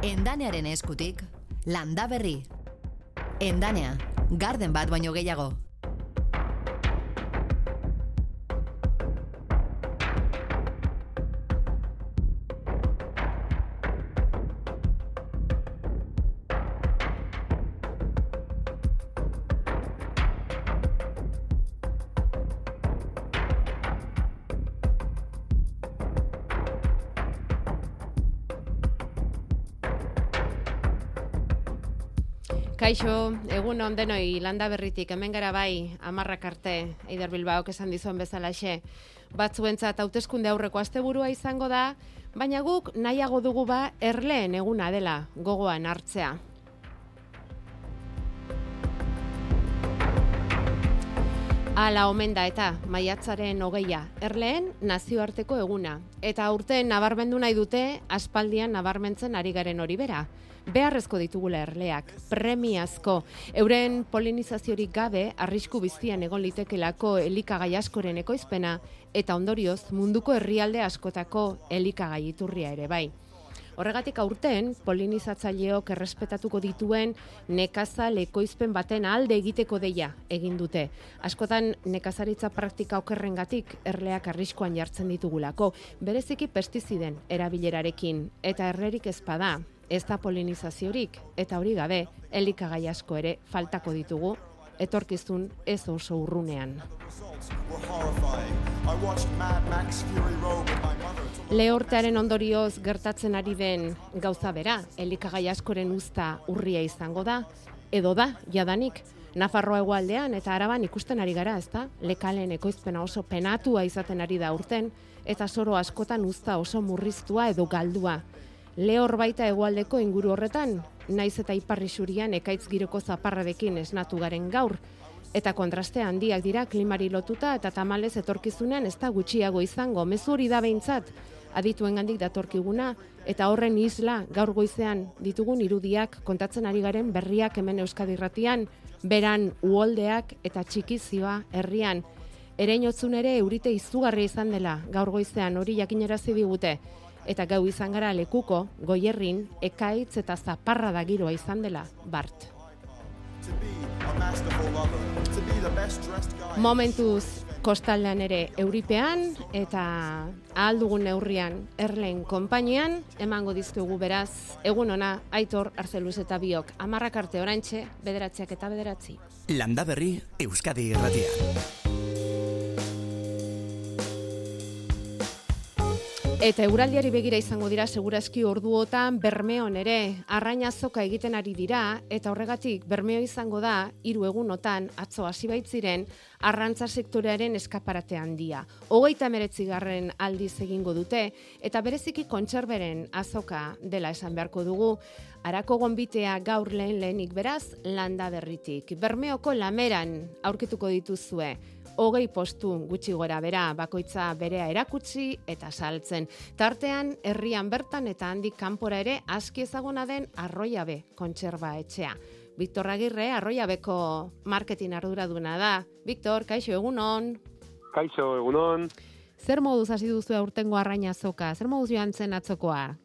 Endanearen eskutik, landa berri. Endanea, garden bat baino gehiago. Kaixo, egun on denoi landa berritik, hemen gara bai, amarrak arte, Eider Bilbaok esan dizuen bezalaxe. Batzuentzat hauteskunde aurreko asteburua izango da, baina guk nahiago dugu ba erleen eguna dela gogoan hartzea. Ala omen da eta maiatzaren hogeia, erleen nazioarteko eguna. Eta aurten nabarmendu nahi dute, aspaldian nabarmentzen ari garen hori bera. Beharrezko ditugula erleak, premiazko, euren polinizaziorik gabe, arrisku biztian egon litekelako elikagai askoren ekoizpena, eta ondorioz munduko herrialde askotako elikagai iturria ere bai. Horregatik aurten, polinizatzaileok errespetatuko dituen nekaza lekoizpen baten alde egiteko deia egin dute. Askotan nekazaritza praktika okerrengatik erleak arriskoan jartzen ditugulako, bereziki pestiziden erabilerarekin eta errerik ezpada, ez da polinizaziorik eta hori gabe elikagai asko ere faltako ditugu etorkizun ez oso urrunean. Lehortearen ondorioz gertatzen ari den gauza bera, elikagai askoren uzta urria izango da, edo da, jadanik, Nafarroa egualdean eta araban ikusten ari gara, ezta? Lekalen ekoizpena oso penatua izaten ari da urten, eta soro askotan uzta oso murriztua edo galdua. Lehor baita egualdeko inguru horretan, naiz eta iparri xurian ekaitz giroko zaparrarekin esnatu garen gaur, eta kontraste handiak dira klimari lotuta eta tamalez etorkizunean ez da gutxiago izango, mezu hori da behintzat, adituen gandik datorkiguna, eta horren isla gaur goizean ditugun irudiak kontatzen ari garen berriak hemen Euskadi Ratian, beran uoldeak eta txikizioa herrian. Ereinotzun ere eurite izugarri izan dela gaur goizean hori jakinerazi digute. Eta gau izan gara lekuko, goierrin, ekaitz eta zaparra da giroa izan dela, bart. Momentuz, kostaldean ere euripean eta ahal dugun neurrian erlen konpainian emango dizkigu beraz egun ona Aitor Arzeluz eta biok amarrak arte oraintxe bederatziak eta bederatzi. Landa berri Euskadi Irratia. Eta euraldiari begira izango dira segurazki orduotan bermeon ere arraina zoka egiten ari dira eta horregatik bermeo izango da hiru egunotan atzo hasi baitziren arrantza sektorearen eskaparate handia. Hogeita garren aldiz egingo dute eta bereziki kontserberen azoka dela esan beharko dugu Arako gonbitea gaur lehen lehenik beraz landa berritik. Bermeoko lameran aurkituko dituzue hogei postu gutxi gora bera, bakoitza berea erakutsi eta saltzen. Tartean, herrian bertan eta handik kanpora ere aski ezaguna den arroiabe kontserba etxea. Victor Agirre, arroiabeko marketing arduraduna da. Victor, kaixo egunon? Kaixo egunon? Zer moduz hasi duzu aurtengo arraina zoka? Zer moduz joan zen atzokoa?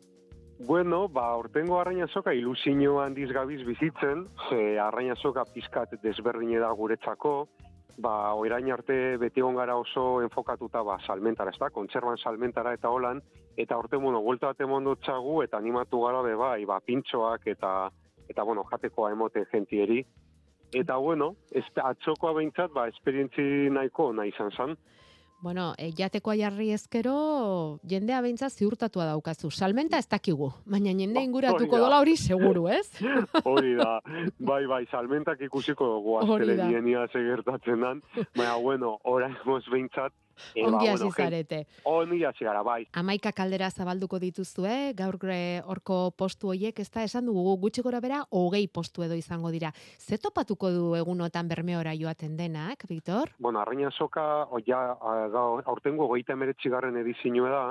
Bueno, ba, aurtengo arraina zoka ilusio handiz gabiz bizitzen, ze arraina zoka pizkat desberdine da guretzako, ba, oirain arte beti gara oso enfokatuta ba, salmentara, ez da, kontserban salmentara eta holan, eta orte, bueno, vuelta bat emon txagu, eta animatu gara be, bai, ba, pintxoak eta, eta, bueno, jatekoa emote gentieri. Eta, bueno, ez, atxokoa behintzat, ba, esperientzi nahiko nahi izan zan. Bueno, e, jatekoa jarri ezkero, jendea behintzat ziurtatua daukazu. Salmenta ez dakigu, baina jende inguratuko dola hori seguru, ez? hori da, bai, bai, salmentak ikusiko dugu aztele dienia segertatzen dan, baina, bueno, orain behintzat, E, Ongi hasi zarete. Ongi hasi gara, bai. Amaika kaldera zabalduko dituzue, gaur gre orko postu hoiek, ez da, esan dugu gutxi gora bera, hogei postu edo izango dira. Ze topatuko du egunotan bermeora joaten denak, Victor? Bueno, arraina soka, oia, aurtengo goita emeretzi garren edizioa da,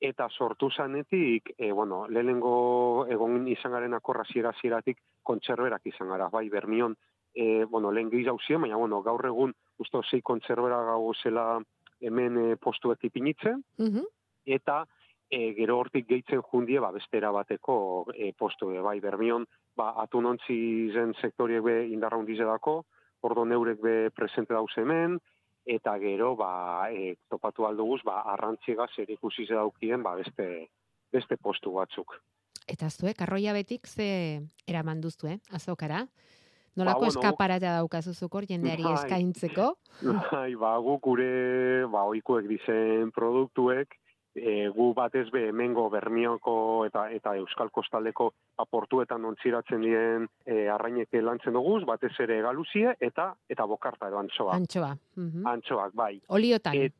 eta sortu zanetik, e, bueno, lehenengo egon izan garen akorra ziera zieratik kontserberak izan gara, bai, bermion, e, bueno, lehen gehi baina, bueno, gaur egun, usto, zei kontserbera gau zela hemen e, postuek ipinitzen, eta e, gero hortik gehitzen jundie, ba, bestera bateko e, postu, e, bai, bermion, ba, atunontzi zen sektoriek be indarra hundize dako, ordo neurek be presente dauz hemen, eta gero, ba, e, topatu alduguz, ba, arrantziga zer ikusi daukien, ba, beste, beste postu batzuk. Eta zuek, arroia betik ze eraman duztu, eh? azokara? Nolako Ba, ba, bueno, eskaparata daukazuzuk hor jendeari Bai. eskaintzeko? Bai, ba, gu gure, ba, oikuek dizen produktuek, e, gu batez be hemengo bermioko eta eta euskal kostaldeko aportuetan ontziratzen dien e, arrainek lantzen duguz, batez ere galuzie eta eta bokarta edo antsoa. Antxoa. Mhm. Antsoak, bai. Oliotan. Et-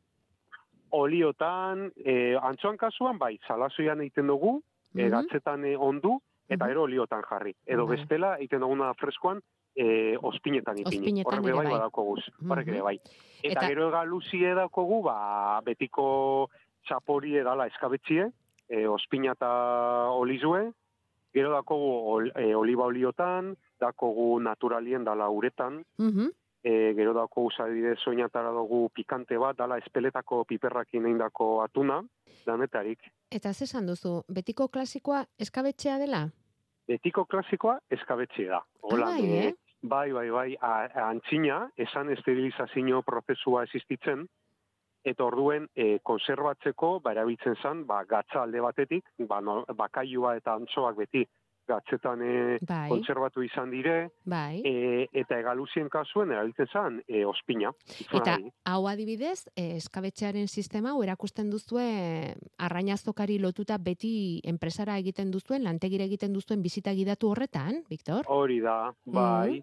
Oliotan, e, antsoan kasuan, bai, salazoian egiten dugu, e, Mhm. gatzetan e, ondu, eta Mhm. gero oliotan jarri. Edo bestela, egiten duguna freskoan, e, ospinetan ipini. Ospinetan Horrek ere bai bai. badakoguz. Horrek ere Mhm. bai. Eta, Eta- gero egaluzie daukogu, ba, betiko txapori edala eskabetxie, e, ospina eta olizue, gero dakogu ol, e, oliba oliotan, dakogu naturalien dala uretan, Mhm. e, gero dakogu zadide soinatara dugu pikante bat, dala espeletako piperrakin eindako atuna, danetarik. Eta ze esan duzu, betiko klasikoa eskabetxea dela? Betiko klasikoa eskabetxie da. Hola, bai, eh? Bai, bai, bai, antzina, esan esterilizazio prozesua existitzen, eta orduen e, konserbatzeko, ba, erabiltzen zen, ba, gatza alde batetik, ba, no, bakailua eta antzoak beti gatzetan e, Bai, kontserbatu izan dire, bai. e, eta egaluzien kasuen erabiltzen zen e, ospina. Eta Bai. hau adibidez, eh, eskabetxearen sistema hau erakusten duzue arrainazokari lotuta beti enpresara egiten duzuen, lantegira egiten duzuen bizita gidatu horretan, Victor? Hori da, bai.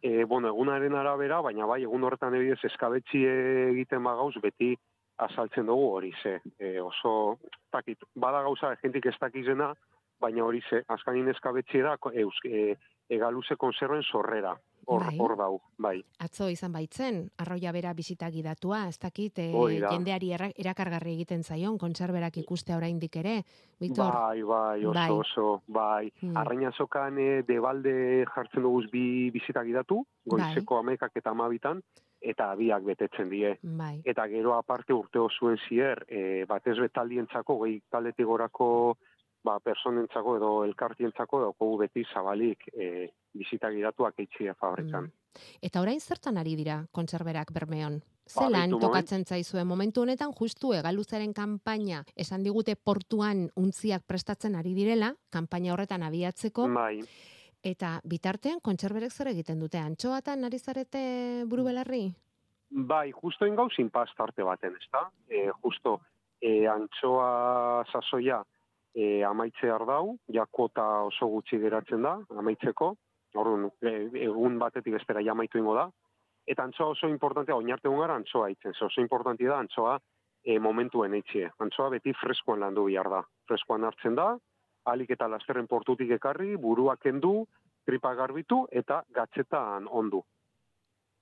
E, bueno, egunaren arabera, baina bai, egun horretan ebidez eskabetxi egiten bagauz, beti azaltzen dugu hori ze. E, oso, takit, bada gauza, jentik ez dakizena, baina hori ze, azkanin eskabetxi da, eus, e, egaluze konserven sorrera. Hor, Bai. hor dau, bai. Atzo izan baitzen, arroia bera bizita gidatua, ez dakit, da. jendeari erakargarri egiten zaion, kontserberak ikustea oraindik ere, Victor? Bai, bai, oso, Bai. oso, bai. Hmm. Arrainazokan e, debalde jartzen duguz bi bizita gidatu, goizeko amekak eta amabitan, eta biak betetzen die. Bai. eta gero aparte urte osuen zier, e, batez betaldientzako, gehi taletik gorako ba, personentzako edo elkartientzako daukogu beti zabalik e, bizita gidatuak eitxia fabrikan. Mm. Eta orain zertan ari dira kontserberak bermeon? Ba, Zelan beitu, tokatzen zaizue momentu honetan justu egaluzaren kanpaina esan digute portuan untziak prestatzen ari direla, kanpaina horretan abiatzeko, Bai, eta bitartean kontserberek zer egiten dute? Antxoatan ari zarete buru belarri? bai, justo ingau zinpaz tarte baten, ezta? E, justo, e, antxoa sasoia e, amaitze ardau, ja kuota oso gutxi geratzen da, amaitzeko, orduan, e, egun batetik bestera ja amaitu ingo da, eta antxoa oso importantea, oinarte gara antxoa itzen, ze oso importantia da antxoa e, momentuen eitxie. Antxoa beti freskoan landu bihar da. Freskoan hartzen da, alik eta lasterren portutik ekarri, buruak kendu, tripa garbitu eta gatzetan ondu.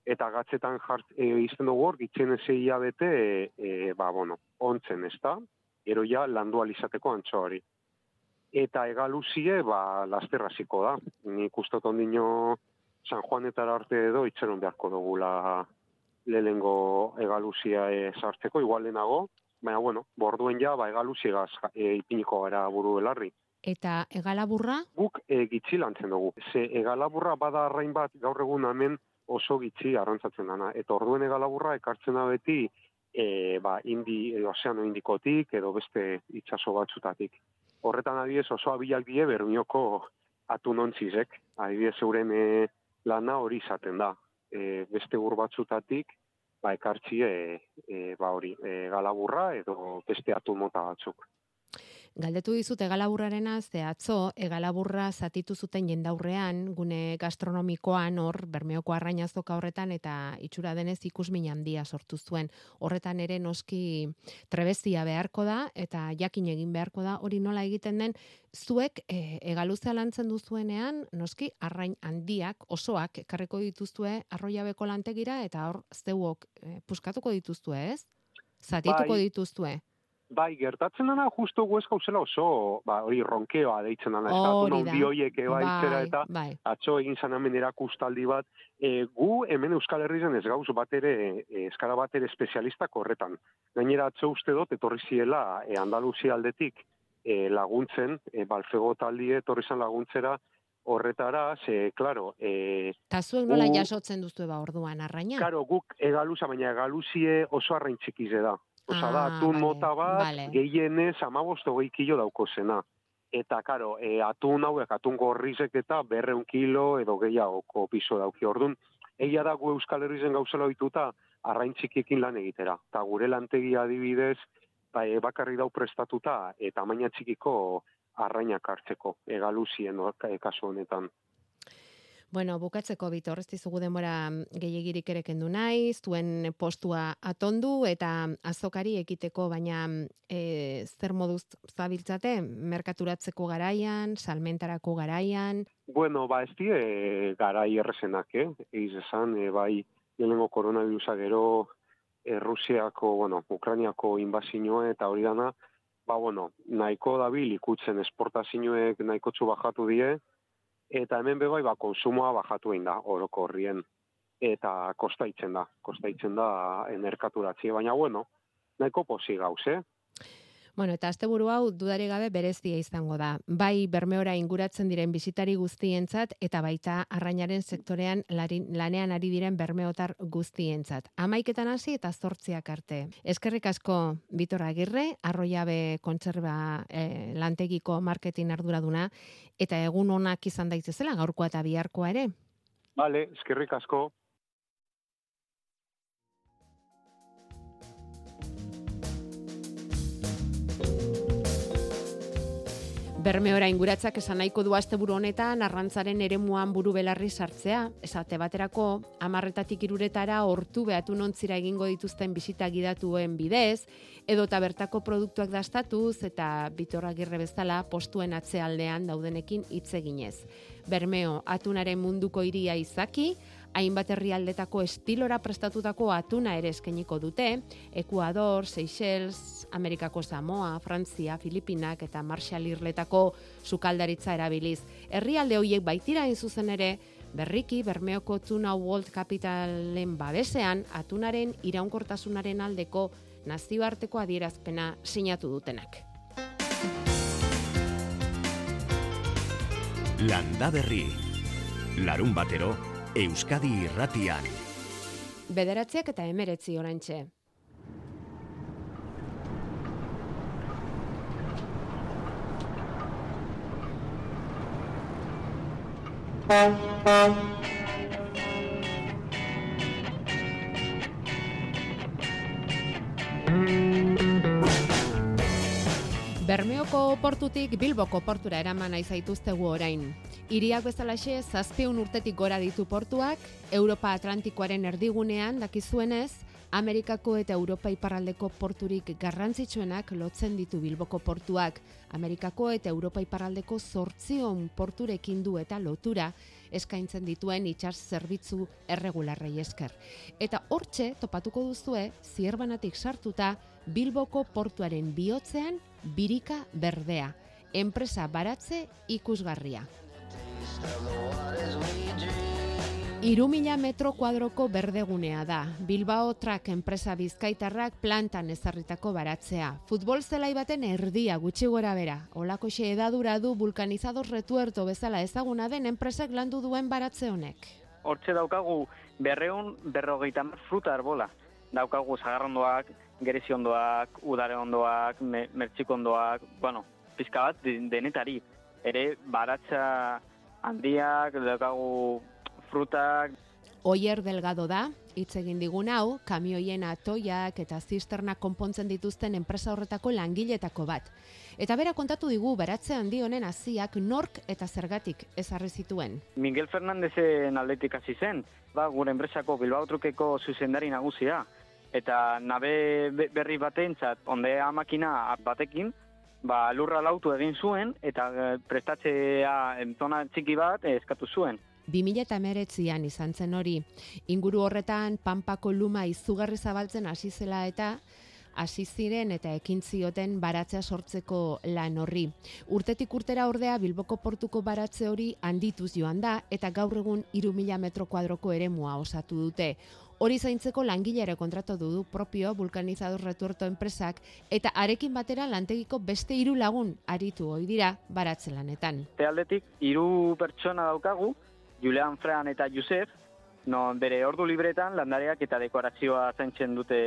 Eta gatzetan jart, e, izten dugu hor, gitzen ezeia bete, e, e, ba, bueno, ontzen, ez da? Gero ja, landu alizateko antxoa hori. Eta egaluzie, ba, lasterraziko da. Nik uste ondino San Juanetara arte edo itxeron beharko dugula lehengo egaluzia e, sartzeko, igual lehenago, baina, bueno, borduen ja, ba, egaluziegaz e, ipiniko gara buru belarri. Eta egalaburra, Guk e, gitxi lantzen dugu. Ze egalaburra bada arrain bat gaur egun hemen oso gitxi arrantzatzen dana. Eta orduen egalaburra ekartzen da beti e, ba, indi, e, ozeano indikotik edo beste itsaso batzutatik. Horretan adibidez oso abilak die bermioko atunontzizek. Adibidez euren e, lana hori izaten da. E, beste ur batzutatik ba, ekartzi e, ba, hori, e, galaburra edo beste atun mota batzuk. Galdetu dizut egalaburrarena, ze atzo egalaburra zatitu zuten jendaurrean, gune gastronomikoan hor, bermeoko arrainazoka horretan, eta itxura denez ikusmin handia sortu zuen. Horretan ere noski trebezia beharko da, eta jakin egin beharko da, hori nola egiten den, zuek e, egaluzea lantzen duzuenean, noski arrain handiak, osoak, ekarriko dituzue arroiabeko lantegira, eta hor zeuok e, puskatuko dituzue, ez? Zatituko Bai. dituzue. Bai, gertatzen dana justo gu ez gauzela oso, ba, hori ronkeoa deitzen dana, ez da, Hori non da. bi hoiek eba itzera Bai, eta bai. atzo egin zan erakustaldi bat, e, gu hemen Euskal Herrizen ez gauz bat ere, eskara bat ere espezialistak horretan. Gainera atzo uste dut, etorri ziela e, Andaluzia aldetik e, laguntzen, e, balfego taldie etorri zan laguntzera horretara, ze, klaro, e, Ta zuek nola jasotzen duzue ba orduan arraina? Karo, guk egaluza, baina egaluzie oso arrain txikize da. Osa da, Ah, atun vale, mota bat, vale. gehienez amabost hogei kilo dauko zena. Eta, karo, e, atun hauek, atun gorrizek eta berreun kilo edo gehiagoko piso dauki. Orduan, egia da gu Euskal Herrizen gauzela ohituta arrain lan egitera. Ta gure lantegia adibidez, ba, e, bakarri dau prestatuta eta tamaina txikiko arrainak hartzeko, egaluzien e, kasu honetan. Bueno, bukatzeko bitor, ez dizugu denbora gehiagirik ere kendu nahi, zuen postua atondu eta azokari ekiteko, baina e, zer moduz zabiltzate, merkaturatzeko garaian, salmentarako garaian, Bueno, ba, ez die garai errezenak, eh? Egiz esan, e, bai, lehenengo koronavirusa gero e, bueno, Ukrainiako inbazioa eta hori dana, ba, bueno, nahiko dabil ikutzen esportazioek nahiko txu bajatu die, eta hemen bebai, ba, konsumoa bajatu egin da, orokorrien, eta kostaitzen da, kostaitzen da enerkaturatzea, baina, bueno, nahiko posi gauz, eh? Bueno, eta asteburu hau dudari gabe berezia izango da. Bai Bermeora inguratzen diren bisitari guztientzat eta baita arrainaren sektorean larin, lanean ari diren bermeotar guztientzat. Amaiketan hasi eta zortziak arte. Eskerrik asko Bitor Agirre, arroiabe kontserba eh, lantegiko marketing arduraduna eta egun onak izan daitezela gaurkoa eta biharkoa ere. Vale, eskerrik asko. Bermeora inguratzak esan nahiko du asteburu honetan arrantzaren eremuan buru belarri sartzea. Esate baterako, amarretatik iruretara hortu behatu nontzira egingo dituzten bisita gidatuen bidez, edo eta bertako produktuak dastatuz eta bitorragirre bezala postuen atzealdean daudenekin hitz eginez. Bermeo, atunaren munduko hiria izaki, hainbat herrialdetako estilora prestatutako atuna ere eskainiko dute, Ecuador, Seychelles, Amerikako Samoa, Frantzia, Filipinak eta Marshall Irletako sukaldaritza erabiliz. Herrialde horiek baitira hain zuzen ere, berriki Bermeoko Tuna World Capitalen babesean atunaren iraunkortasunaren aldeko nazioarteko adierazpena sinatu dutenak. Landa Berri. Larun batero, Euskadi irratian. Bederatziak eta emeretzi orantxe. Bermeoko portutik Bilboko portura eraman nahi zaituztegu orain. Hiriak bezalaxe zazpiun urtetik gora ditu portuak, Europa Atlantikoaren erdigunean dakizuenez, Amerikako eta Europa iparraldeko porturik garrantzitsuenak lotzen ditu Bilboko portuak. Amerikako eta Europa iparraldeko zortzion porturekin du eta lotura eskaintzen dituen itsas zerbitzu erregularrei esker. Eta hortxe topatuko duzue zierbanatik sartuta Bilboko portuaren bihotzean birika berdea. Enpresa baratze ikusgarria. Iru mila metro kuadroko berdegunea da. Bilbao Trak enpresa bizkaitarrak plantan ezarritako baratzea. Futbol zelai baten erdia gutxi gora bera. Olako edadura du vulkanizador retuerto bezala ezaguna den enpresak landu duen baratze honek. Hortxe daukagu berreun berrogeita mar fruta arbola. Daukagu zagarrondoak, gereziondoak, udare ondoak, me, mertxikondoak, bueno, pizka bat de- denetari. Ere baratza handiak, daukagu frutak, Oier Delgado da, hitz egin digun hau, kamioien atoiak eta zisterna konpontzen dituzten enpresa horretako langiletako bat. Eta bera kontatu digu baratze handi honen hasiak nork eta zergatik ezarri zituen. Miguel Fernandezen aldetik hasi zen, ba, gure enpresako Bilbao Trukeko zuzendari nagusia. Eta nabe be- berri batentzat, ondea makina batekin, ba, lurra lautu egin zuen, eta eh, prestatzea entona txiki bat eskatu zuen. 2008an izan zen hori. Inguru horretan Pampako luma izugarri zabaltzen hasi zela eta hasi ziren eta ekin zioten baratzea sortzeko lan horri. Urtetik urtera ordea Bilboko portuko baratze hori handituz joan da eta gaur egun 3000 metro kuadroko eremua osatu dute. Hori zaintzeko langilere kontratu du propio vulkanizador retuerto enpresak eta arekin batera lantegiko beste hiru lagun aritu ohi dira baratze lanetan. Tealdetik hiru pertsona daukagu, Julian Fran eta Josef, non bere ordu libretan landareak eta dekorazioa zaintzen dute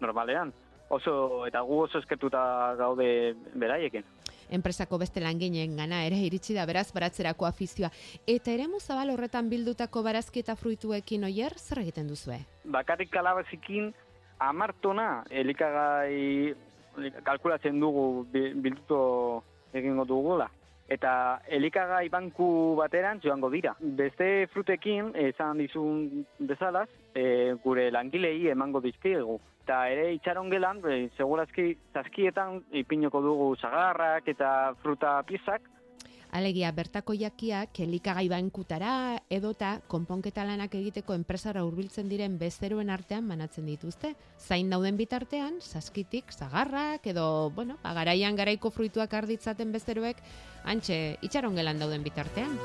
normalean. Oso eta gu oso eskertuta gaude beraiekin enpresako beste langinen gana ere iritsi da beraz baratzerako afizioa. Eta ere zabal horretan bildutako barazki eta fruituekin oier, zer egiten duzue? Bakarrik kalabazikin amartona elikagai kalkulatzen dugu bilduto egingo dugula. Eta elikagai banku bateran joango dira. Beste frutekin, esan dizun bezalaz, e, gure langilei emango dizkiegu. Eta ere itxaron gelan, e, segurazki zazkietan ipinoko dugu zagarrak eta fruta piezak. Alegia, bertako jakiak elikagai bankutara edota konponketa lanak egiteko enpresara hurbiltzen diren bezeroen artean banatzen dituzte. Zain dauden bitartean, zazkitik, zagarrak edo, bueno, agaraian garaiko fruituak arditzaten bezeroek, antxe, itxaron gelan dauden bitartean.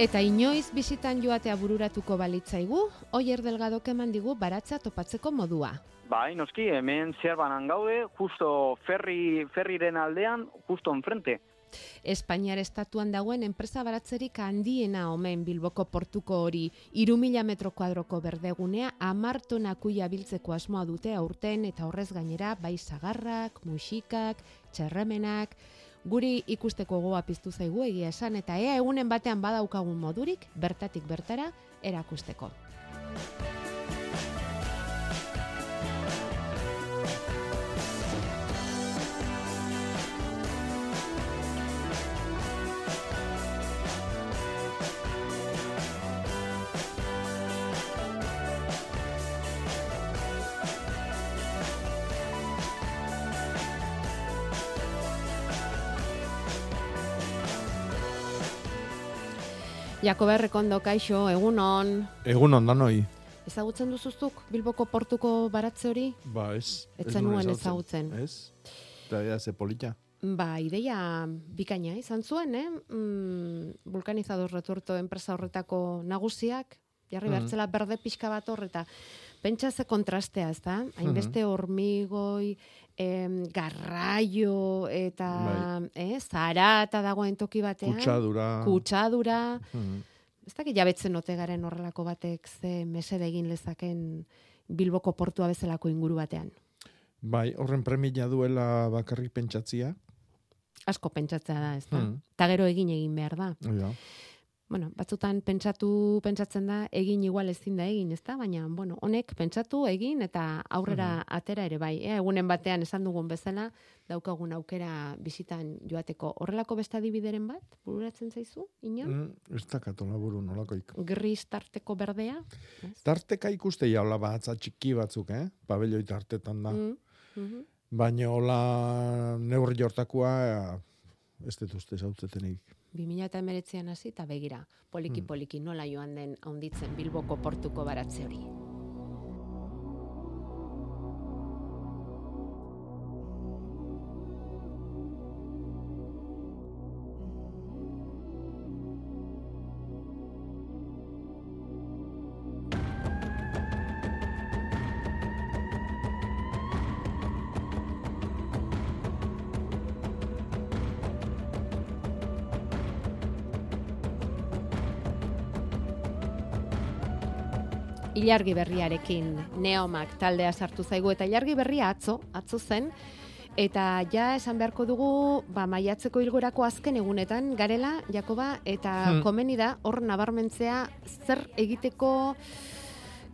Eta inoiz bizitan joatea bururatuko balitzaigu, Oier Delgado keman digu baratza topatzeko modua. Bai, noski, hemen zer banan gaude, justo ferri, ferriren aldean, justo enfrente. Espainiar estatuan dagoen enpresa baratzerik handiena omen Bilboko portuko hori iru mila metro kuadroko berdegunea amartonakuia biltzeko asmoa dute aurten eta horrez gainera bai zagarrak, musikak, txerremenak, guri ikusteko goa piztu zaigu egia esan eta ea egunen batean badaukagun modurik bertatik bertara erakusteko. Jakoba Errekondo, kaixo, egunon. Egunon, danoi. Ezagutzen duzuzuk Bilboko portuko baratze hori? Ba, ez. Etzen nuen ezagutzen. Ez? Eta ea, ze polita. Ba, ideia bikaina izan zuen, eh? Mm, vulkanizador retuerto enpresa horretako nagusiak, jarri mm -hmm. berde pixka bat horreta. Pentsa ze kontrastea, ez da? Hainbeste mm hormigoi, em, garraio eta bai. eh, zara eta dagoen toki batean. Kutsadura. Kutsadura. Hmm. Ez dakit jabetzen ote garen horrelako batek ze mesede egin lezaken Bilboko portua bezalako inguru batean. Bai, horren premia duela bakarrik pentsatzia. Asko pentsatzea da, ez da? Hmm. Ta gero egin egin behar da. Ja bueno, batzutan pentsatu pentsatzen da egin igual ezin da egin, ezta? Baina bueno, honek pentsatu egin eta aurrera atera ere bai. Eh? egunen batean esan dugun bezala daukagun aukera bizitan joateko. Horrelako beste adibideren bat bururatzen zaizu? Ino? Mm, ez da katola buru nolakoik. Gris tarteko berdea? Ez? Tarteka ikuste jaula batza txiki batzuk, eh? Pabelloi tartetan da. Mm, mm Baina hola neurri jortakoa ez dut uste zautzetenik. 2008an hasi eta begira, poliki-poliki hmm. nola joan den haunditzen Bilboko portuko baratze hori. Ilargi berriarekin neomak taldea sartu zaigu eta ilargi berria atzo, atzo zen, eta ja esan beharko dugu ba, maiatzeko ilgorako azken egunetan garela, Jakoba, eta hmm. komeni da hor nabarmentzea zer egiteko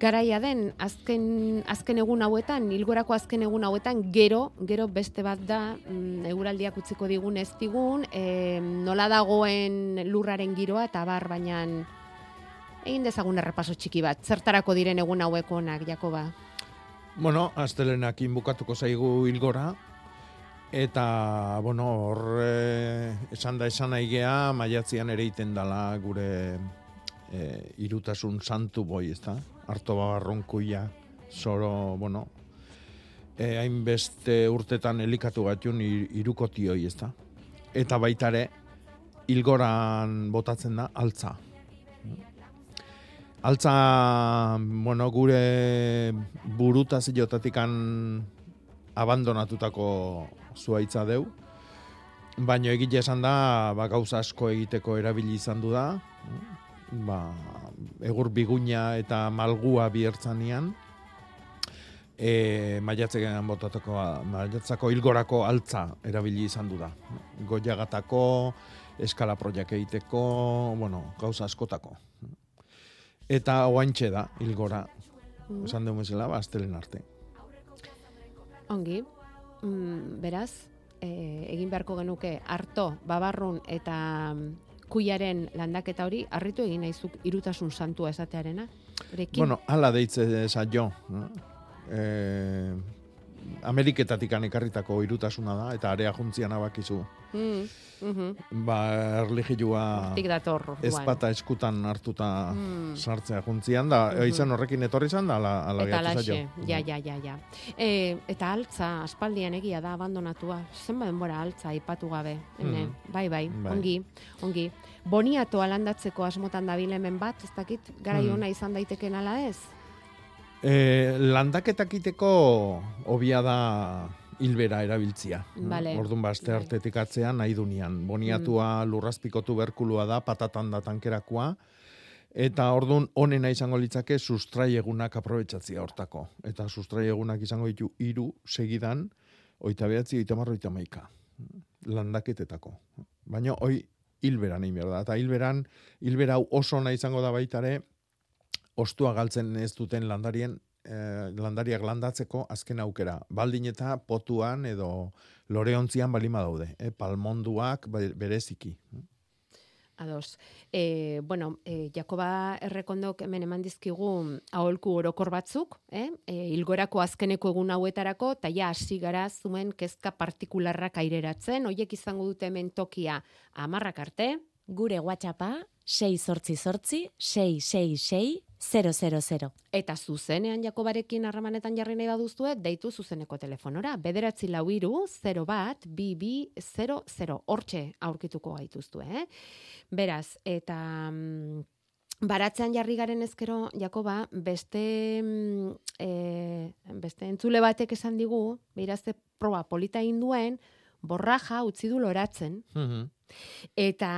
garaia den azken, azken egun hauetan, ilgorako azken egun hauetan, gero, gero beste bat da, mm, eguraldiak utziko digun ez digun, e, nola dagoen lurraren giroa, eta bar, baina egin dezagun errepaso txiki bat, zertarako diren egun hauek onak, Jakoba? Bueno, astelenak inbukatuko zaigu ilgora, eta, bueno, hor, eh, esan da esan aigea, maiatzian ere iten dala gure e, irutasun santu boi, ez da? Arto babarronkuia zoro, bueno, e, hainbeste urtetan elikatu gatun irukotioi, ez da? Eta baitare, ilgoran botatzen da, altza. Altza, bueno, gure burutaz jotatikan abandonatutako zuaitza deu, baino egile esan da, ba, gauza asko egiteko erabili izan du da, ba, egur biguña eta malgua biertzanian, e, maiatzegean botatako, maiatzako hilgorako altza erabili izan du da. Goiagatako, eskala proiak egiteko, bueno, gauza askotako. Eta oaintxe da, hilgora, mm. esan dugu mesela, ba, arte. Ongi, mm, beraz, e, egin beharko genuke harto, babarrun eta mm, kuiaren landaketa hori, harritu egin naizuk irutasun santua esatearena? Rekin? Bueno, ala deitze esa jo. No? eh, Ameriketatik ekarritako irutasuna da, eta area juntzian abakizu. Mm, mm Ba, erligioa ez bata eskutan hartuta mm. sartzea juntzian, da, mm -hmm. izan horrekin etorri zan, da, ala, ala eta laxe, ja, ja, ja, ja. E, eta altza, aspaldian egia da, abandonatua. Zenba denbora altza, ipatu gabe. Ene, mm bai, bai, bai, ongi, ongi. Boniato alandatzeko asmotan da bilemen bat, ez dakit, gara mm. izan daiteken ala ez? E, landaketakiteko obia da hilbera erabiltzia. Vale. Orduan baste bai. artetik atzean nahi dunian. Boniatua mm. lurrazpiko tuberkulua da, patatan da tankerakoa. Eta orduan onena izango litzake sustrai egunak aprobetsatzia hortako. Eta sustrai egunak izango ditu hiru segidan, oita behatzi, oita marro, oita maika. Landaketetako. Baina hoi hilbera nahi da. Eta hilberan, hilbera oso nahi izango da baitare, ostua galtzen ez duten landarien eh, landariak landatzeko azken aukera. Baldin eta potuan edo loreontzian balima daude, eh, palmonduak bereziki. Ados. E, bueno, e, Jakoba errekondok hemen eman dizkigu aholku orokor batzuk, eh? E, ilgorako azkeneko egun hauetarako, eta ja hasi gara zuen kezka partikularrak aireratzen, hoiek izango dute hemen tokia amarrak arte. Gure WhatsAppa, 6 sortzi sortzi, 6 6 6 000. Eta zuzenean Jakobarekin harramanetan jarri nahi baduzue, deitu zuzeneko telefonora. Bederatzi lau iru, 0 bat, bi, bi, 0, 0. Hortxe aurkituko gaituztu, eh? Beraz, eta... Mm, baratzean jarri garen ezkero, Jakoba, beste, e, beste entzule batek esan digu, behirazte proba polita induen, borraja utzi du loratzen. Mm Eta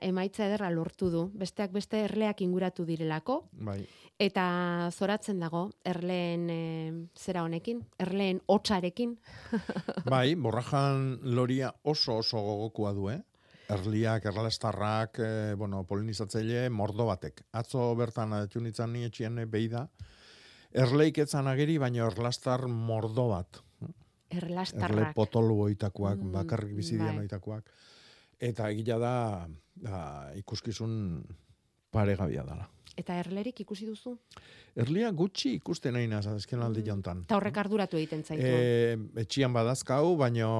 emaitza ederra lortu du. Besteak beste erleak inguratu direlako. Bai. Eta zoratzen dago erleen e, zera honekin, erleen hotsarekin. bai, borrajan loria oso oso gogokua du, eh? Erliak, erlastarrak, e, bueno, polinizatzaile mordo batek. Atzo bertan atxunitzan ni etxien beida. Erleik etzan ageri, baina erlastar mordo bat. Erlastarrak. Erle potolu oitakoak, mm, bakarrik bizidian bai. oitakoak eta egila da, da ikuskizun paregabia dela. Eta erlerik ikusi duzu? Erlia gutxi ikusten nahi naz, azken aldi mm. jontan. Eta horrek arduratu egiten zaitu? E, etxian badazkau, baino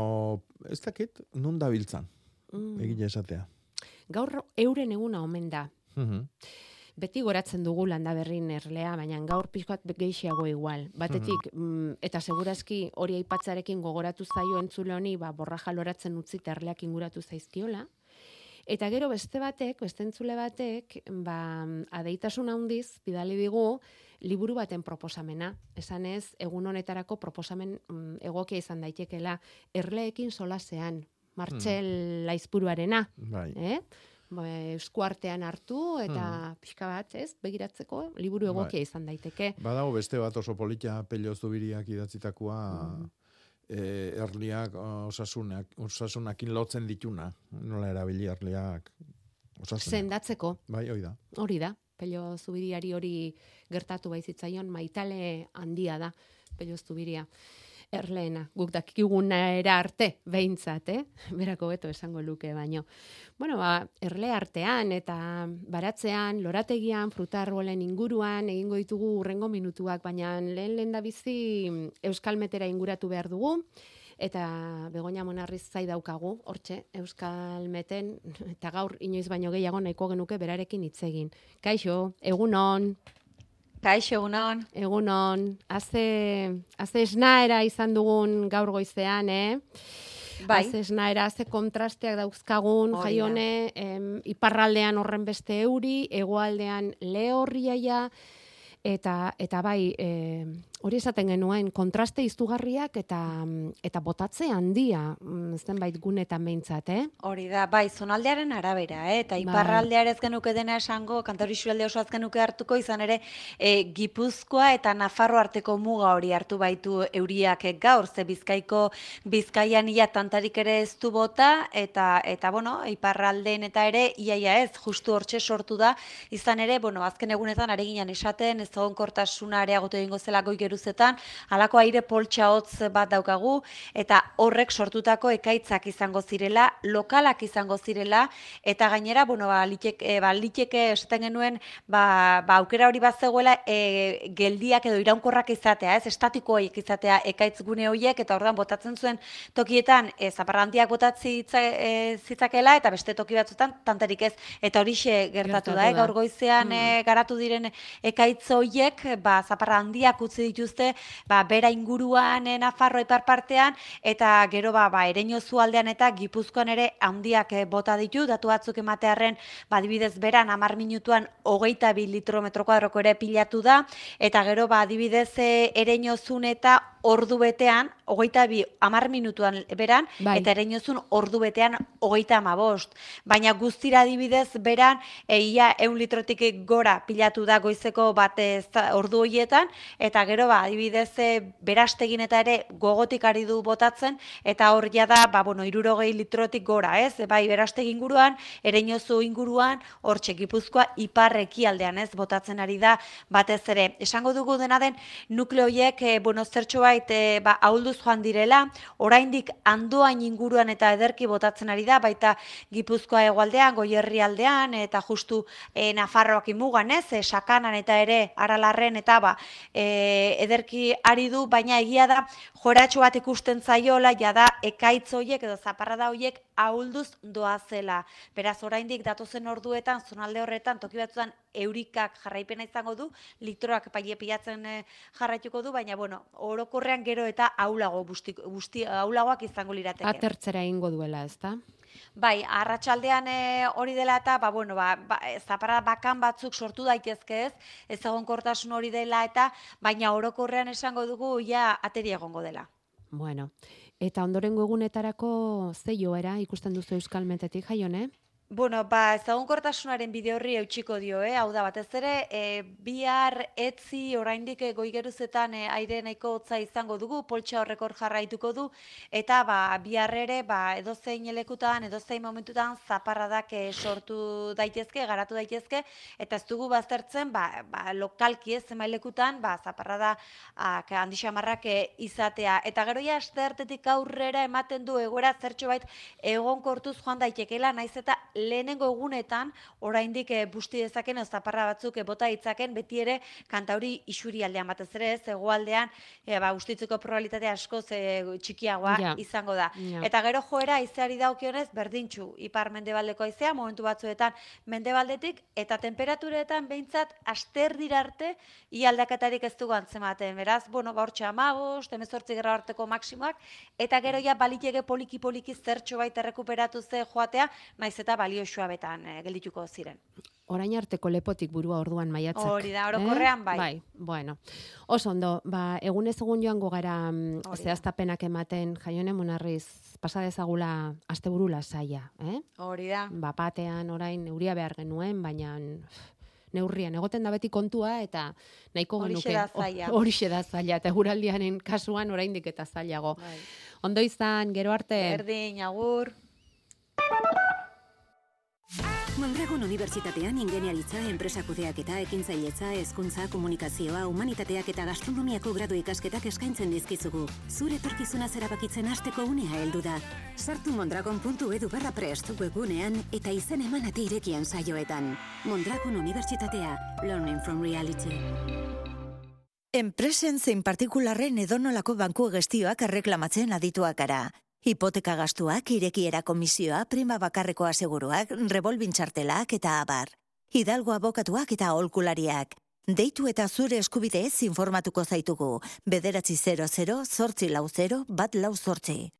ez dakit, nun da biltzan, mm. egile esatea. Gaur euren eguna omen da. Mm beti goratzen dugu landa berrin erlea, baina gaur pixkoat gehiago igual. Batetik, mm. eta segurazki hori aipatzarekin gogoratu zaio entzule honi, ba, borra jaloratzen utzi erleak inguratu zaizkiola. Eta gero beste batek, beste entzule batek, ba, adeitasun handiz, bidali digu, liburu baten proposamena. Esan ez, egun honetarako proposamen mm, egokia izan daitekela, erleekin solasean, Martxel hmm. laizpuruarena. Bai. Eh? Ba, eskuartean hartu eta hmm. pixka bat, ez, begiratzeko liburu bai. egokia izan daiteke. Badago beste bat oso politia pelio zubiriak idatzitakoa hmm. e, erliak osasunak, osasunakin lotzen dituna, nola erabili erliak osasunak. Sendatzeko. Bai, hori da. Hori da, pelio zubiriari hori gertatu baizitzaion, maitale handia da pelio zubiria erleena, guk dakiguna era arte, behintzat, eh? Berako beto esango luke, baino. Bueno, ba, erle artean eta baratzean, lorategian, frutarrolen inguruan, egingo ditugu urrengo minutuak, baina lehen lehen da bizi Euskal Metera inguratu behar dugu, eta begonia monarriz zai daukagu, hortxe, Euskal Meten, eta gaur inoiz baino gehiago nahiko genuke berarekin hitz egin. Kaixo, egunon! Kaixo, egunon. Egunon, haze, haze esnaera izan dugun gaur goizean, eh? Bai. Haze esnaera, haze kontrasteak dauzkagun, da. jaione, em, iparraldean horren beste euri, hegoaldean lehorriaia, eta, eta bai, e, hori esaten genuen, kontraste iztugarriak eta, eta botatze handia, mm, zenbait gunetan behintzat, eh? Hori da, bai, zonaldearen arabera, eh? eta Bai. iparraldea ez genuke dena esango, kantauri xuralde oso ez genuke hartuko, izan ere, e, Gipuzkoa eta Nafarro arteko muga hori hartu baitu euriak gaur, ze bizkaiko bizkaian ia tantarik ere ez du bota, eta, eta bueno, iparraldeen eta ere, iaia ez, justu hortxe sortu da, izan ere, bueno, azken egunetan areginan esaten, ez kortasuna areagotu egingo zela goi geruzetan, halako aire poltsa hotz bat daukagu, eta horrek sortutako ekaitzak izango zirela, lokalak izango zirela, eta gainera, bueno, ba, liteke, ba, liteke esaten genuen, ba, ba, aukera hori bat zegoela, e, geldiak edo iraunkorrak izatea, ez, estatikoik izatea ekaitz gune horiek, eta ordan botatzen zuen tokietan, e, zaparrantiak botatzi e, zitzakela, eta beste toki batzutan, tantarik ez, eta horixe gertatu, Gertatu da, eh? da. gaur goizean e, garatu diren ekaitz horiek, ba, zaparra handiak utzi dituzte, ba, bera inguruan e, Nafarro ipar partean, eta gero ba, ba ereño zualdean eta Gipuzkoan ere handiak eh, bota ditu, datu batzuk ematearren, ba, adibidez beran, amar minutuan hogeita bi litro metro kuadroko ere pilatu da, eta gero ba, adibidez e, ereño zun eta ordu betean, hogeita bi, amar minutuan beran, Bai. eta ereñozun ordu betean hogeita amabost. Baina guztira adibidez beran, eia eun litrotik gora pilatu da goizeko bat ordu horietan, eta gero ba, adibidez e, berastegin eta ere gogotik ari du botatzen, eta hor ja da, ba, bueno, irurogei litrotik gora, ez? E, Bai, berastegi inguruan, ereñozu inguruan, hor Gipuzkoa ipar ekialdean, ez? Botatzen ari da batez ere. Esango dugu dena den, nukleoiek, e, bueno, zertxobait, e, ba, ahulduz joan direla, oraindik andoain inguruan eta ederki botatzen ari da, baita Gipuzkoa hegoaldean, goierri aldean, eta justu e, Nafarroak imugan, ez? E, sakanan eta ere aralarren eta ba, e, ederki ari du, baina egia da joratxo bat ikusten zaiola, jada ekaitz hoiek edo zaparrada hoiek ahulduz doazela. Beraz, oraindik datozen orduetan, zonalde horretan, toki batzutan eurikak jarraipena izango du, litroak paie pilatzen eh, jarraituko du, baina bueno, orokorrean gero eta aulago busti, busti aulagoak izango lirateke. Atertzera egingo duela, ezta? Bai, arratsaldean e, hori dela eta, ba, bueno, ba, ba, zaparra bakan batzuk sortu daitezke ez, ez egonkortasun hori dela eta, baina orokorrean esango dugu ja ateri egongo dela. Bueno, eta ondorengo egunetarako ze joera ikusten duzu Euskal Metetik, jaione? Bueno, ba, ezagunkortasunaren bide horri eutxiko dio, eh? hau da, batez ere, e, bihar etzi oraindik e, goigeruzetan e, aire nahiko hotza izango dugu, poltsa horrek hor jarraituko du, eta ba, bihar ere, ba, edozein elekutan, edozein momentutan, zaparradak e, sortu daitezke, garatu daitezke, eta ez dugu baztertzen, ba, ba, lokalki ez emailekutan, ba, zaparrada ak, handi xamarrak e, izatea. Eta gero ja, aurrera ematen du egoera zertxo bait egonkortuz joan daitekeela, naiz eta lehenengo egunetan oraindik e, busti dezaken edo zaparra batzuk e, bota ditzaken beti ere kantauri isurialdean batez ere ez egoaldean e, ba ustitzeko probabilitatea askoz e, txikiagoa Ja. izango da. Ja. Eta gero joera haizeari dagokionez berdintxu ipar mendebaldeko haizea momentu batzuetan mendebaldetik eta temperaturetan behintzat asterdira arte ia aldaketarik ez dugu antzematen. Beraz, bueno, ba hortxe 15, 18 gradu arteko maksimoak eta gero ja baliteke poliki poliki zertxo baita errekuperatu ze joatea, naiz eta balioxua betan eh, geldituko ziren. Orain arteko lepotik burua orduan maiatzak. Hori da, orokorrean bai. Bai, bueno. Oso ondo, ba, egunez egun joango gara mm, Hori zehaztapenak ematen jaione monarriz pasa dezagula asteburu lasaia, eh? Hori da. Bapatean orain euria behar genuen, baina neurrian egoten da beti kontua eta nahiko genuke. Horixe da zaila eta eguraldiaren kasuan oraindik eta zailago. Bai. Ondo izan, gero arte. Berdin, agur. Mondragon Unibertsitatean ingeniaritza, enpresa kudeaketa, ekintzailetza, hezkuntza, komunikazioa, humanitateak eta gastronomiako gradu ikasketak eskaintzen dizkizugu. Zure etorkizuna zerabakitzen hasteko unea heldu da. Sartu mondragon.edu barra prest webgunean eta izen eman ate irekien saioetan. Mondragon Unibertsitatea, Learning from Reality. Enpresen zein partikularren edonolako banku gestioak erreklamatzen adituak gara. Hipoteka gastuak, irekiera komisioa, prima bakarreko aseguruak, revolvin txartelak eta abar. Hidalgo abokatuak eta aholkulariak. Deitu eta zure eskubideez informatuko zaitugu. Bederatzi 00 zortzi lau 0 bat lau zortzi.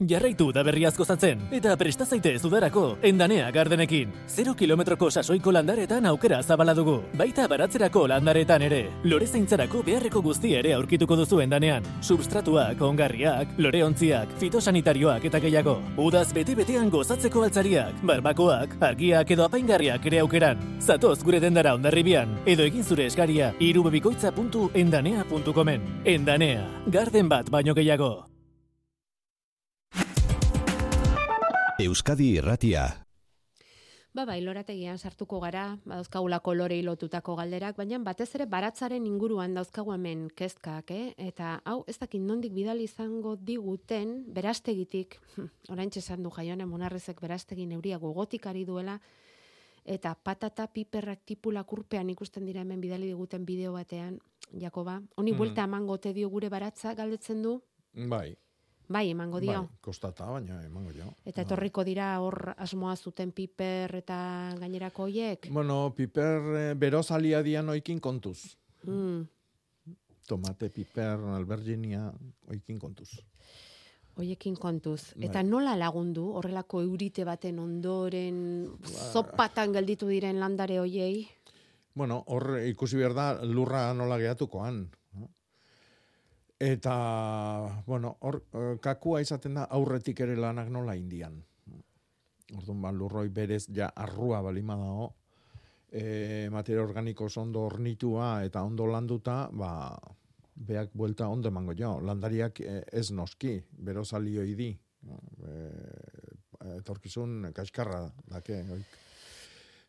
Jarraitu da berri asko zatzen, eta presta zaite udarako, endanea gardenekin. Zero kilometroko sasoiko landaretan aukera zabala dugu, baita baratzerako landaretan ere. Lore zeintzarako beharreko guzti ere aurkituko duzu endanean. Substratuak, ongarriak, loreontziak, fitosanitarioak eta gehiago. Udaz bete-betean gozatzeko altzariak, barbakoak, argiak edo apaingarriak ere aukeran. Zatoz gure dendara ondarribian, edo egin zure eskaria irubebikoitza.endanea.comen. Endanea, garden bat baino gehiago. Euskadi Irratia. Ba, bai, lorategian sartuko gara, badauzkagulako lorei lotutako galderak, baina batez ere baratzaren inguruan dauzkagu hemen kezkak, eh? Eta hau, ez dakit nondik bidali izango diguten, berastegitik, orain esan du jaione monarrezek berastegin euria gogotik ari duela, eta patata piperrak tipulak urpean ikusten dira hemen bidali diguten bideo batean, Jakoba, honi Mm. buelta emango te dio gure baratza galdetzen du, Bai. Bai, emango dio. Bai, kostata, baina emango jo. Eta etorriko dira hor asmoa zuten piper eta gainerako hoiek. Bueno, piper eh, berozalia dian oikin kontuz. Mm. Tomate, piper, alberginia, oikin kontuz. Hoiekin kontuz. Bai. Eta nola lagundu horrelako eurite baten ondoren zopatan gelditu diren landare hoiei? Bueno, hor ikusi behar da lurra nola gehatukoan. Eta, bueno, hor eh, kakua izaten da aurretik ere lanak nola indian. Orduan, ba, lurroi berez ja arrua balima dago, e, materia organiko ondo hornitua eta ondo landuta, ba, beak buelta ondo emango jo. Landariak eh, ez noski, bero salioi di. no? E, etorkizun kaskarra dake.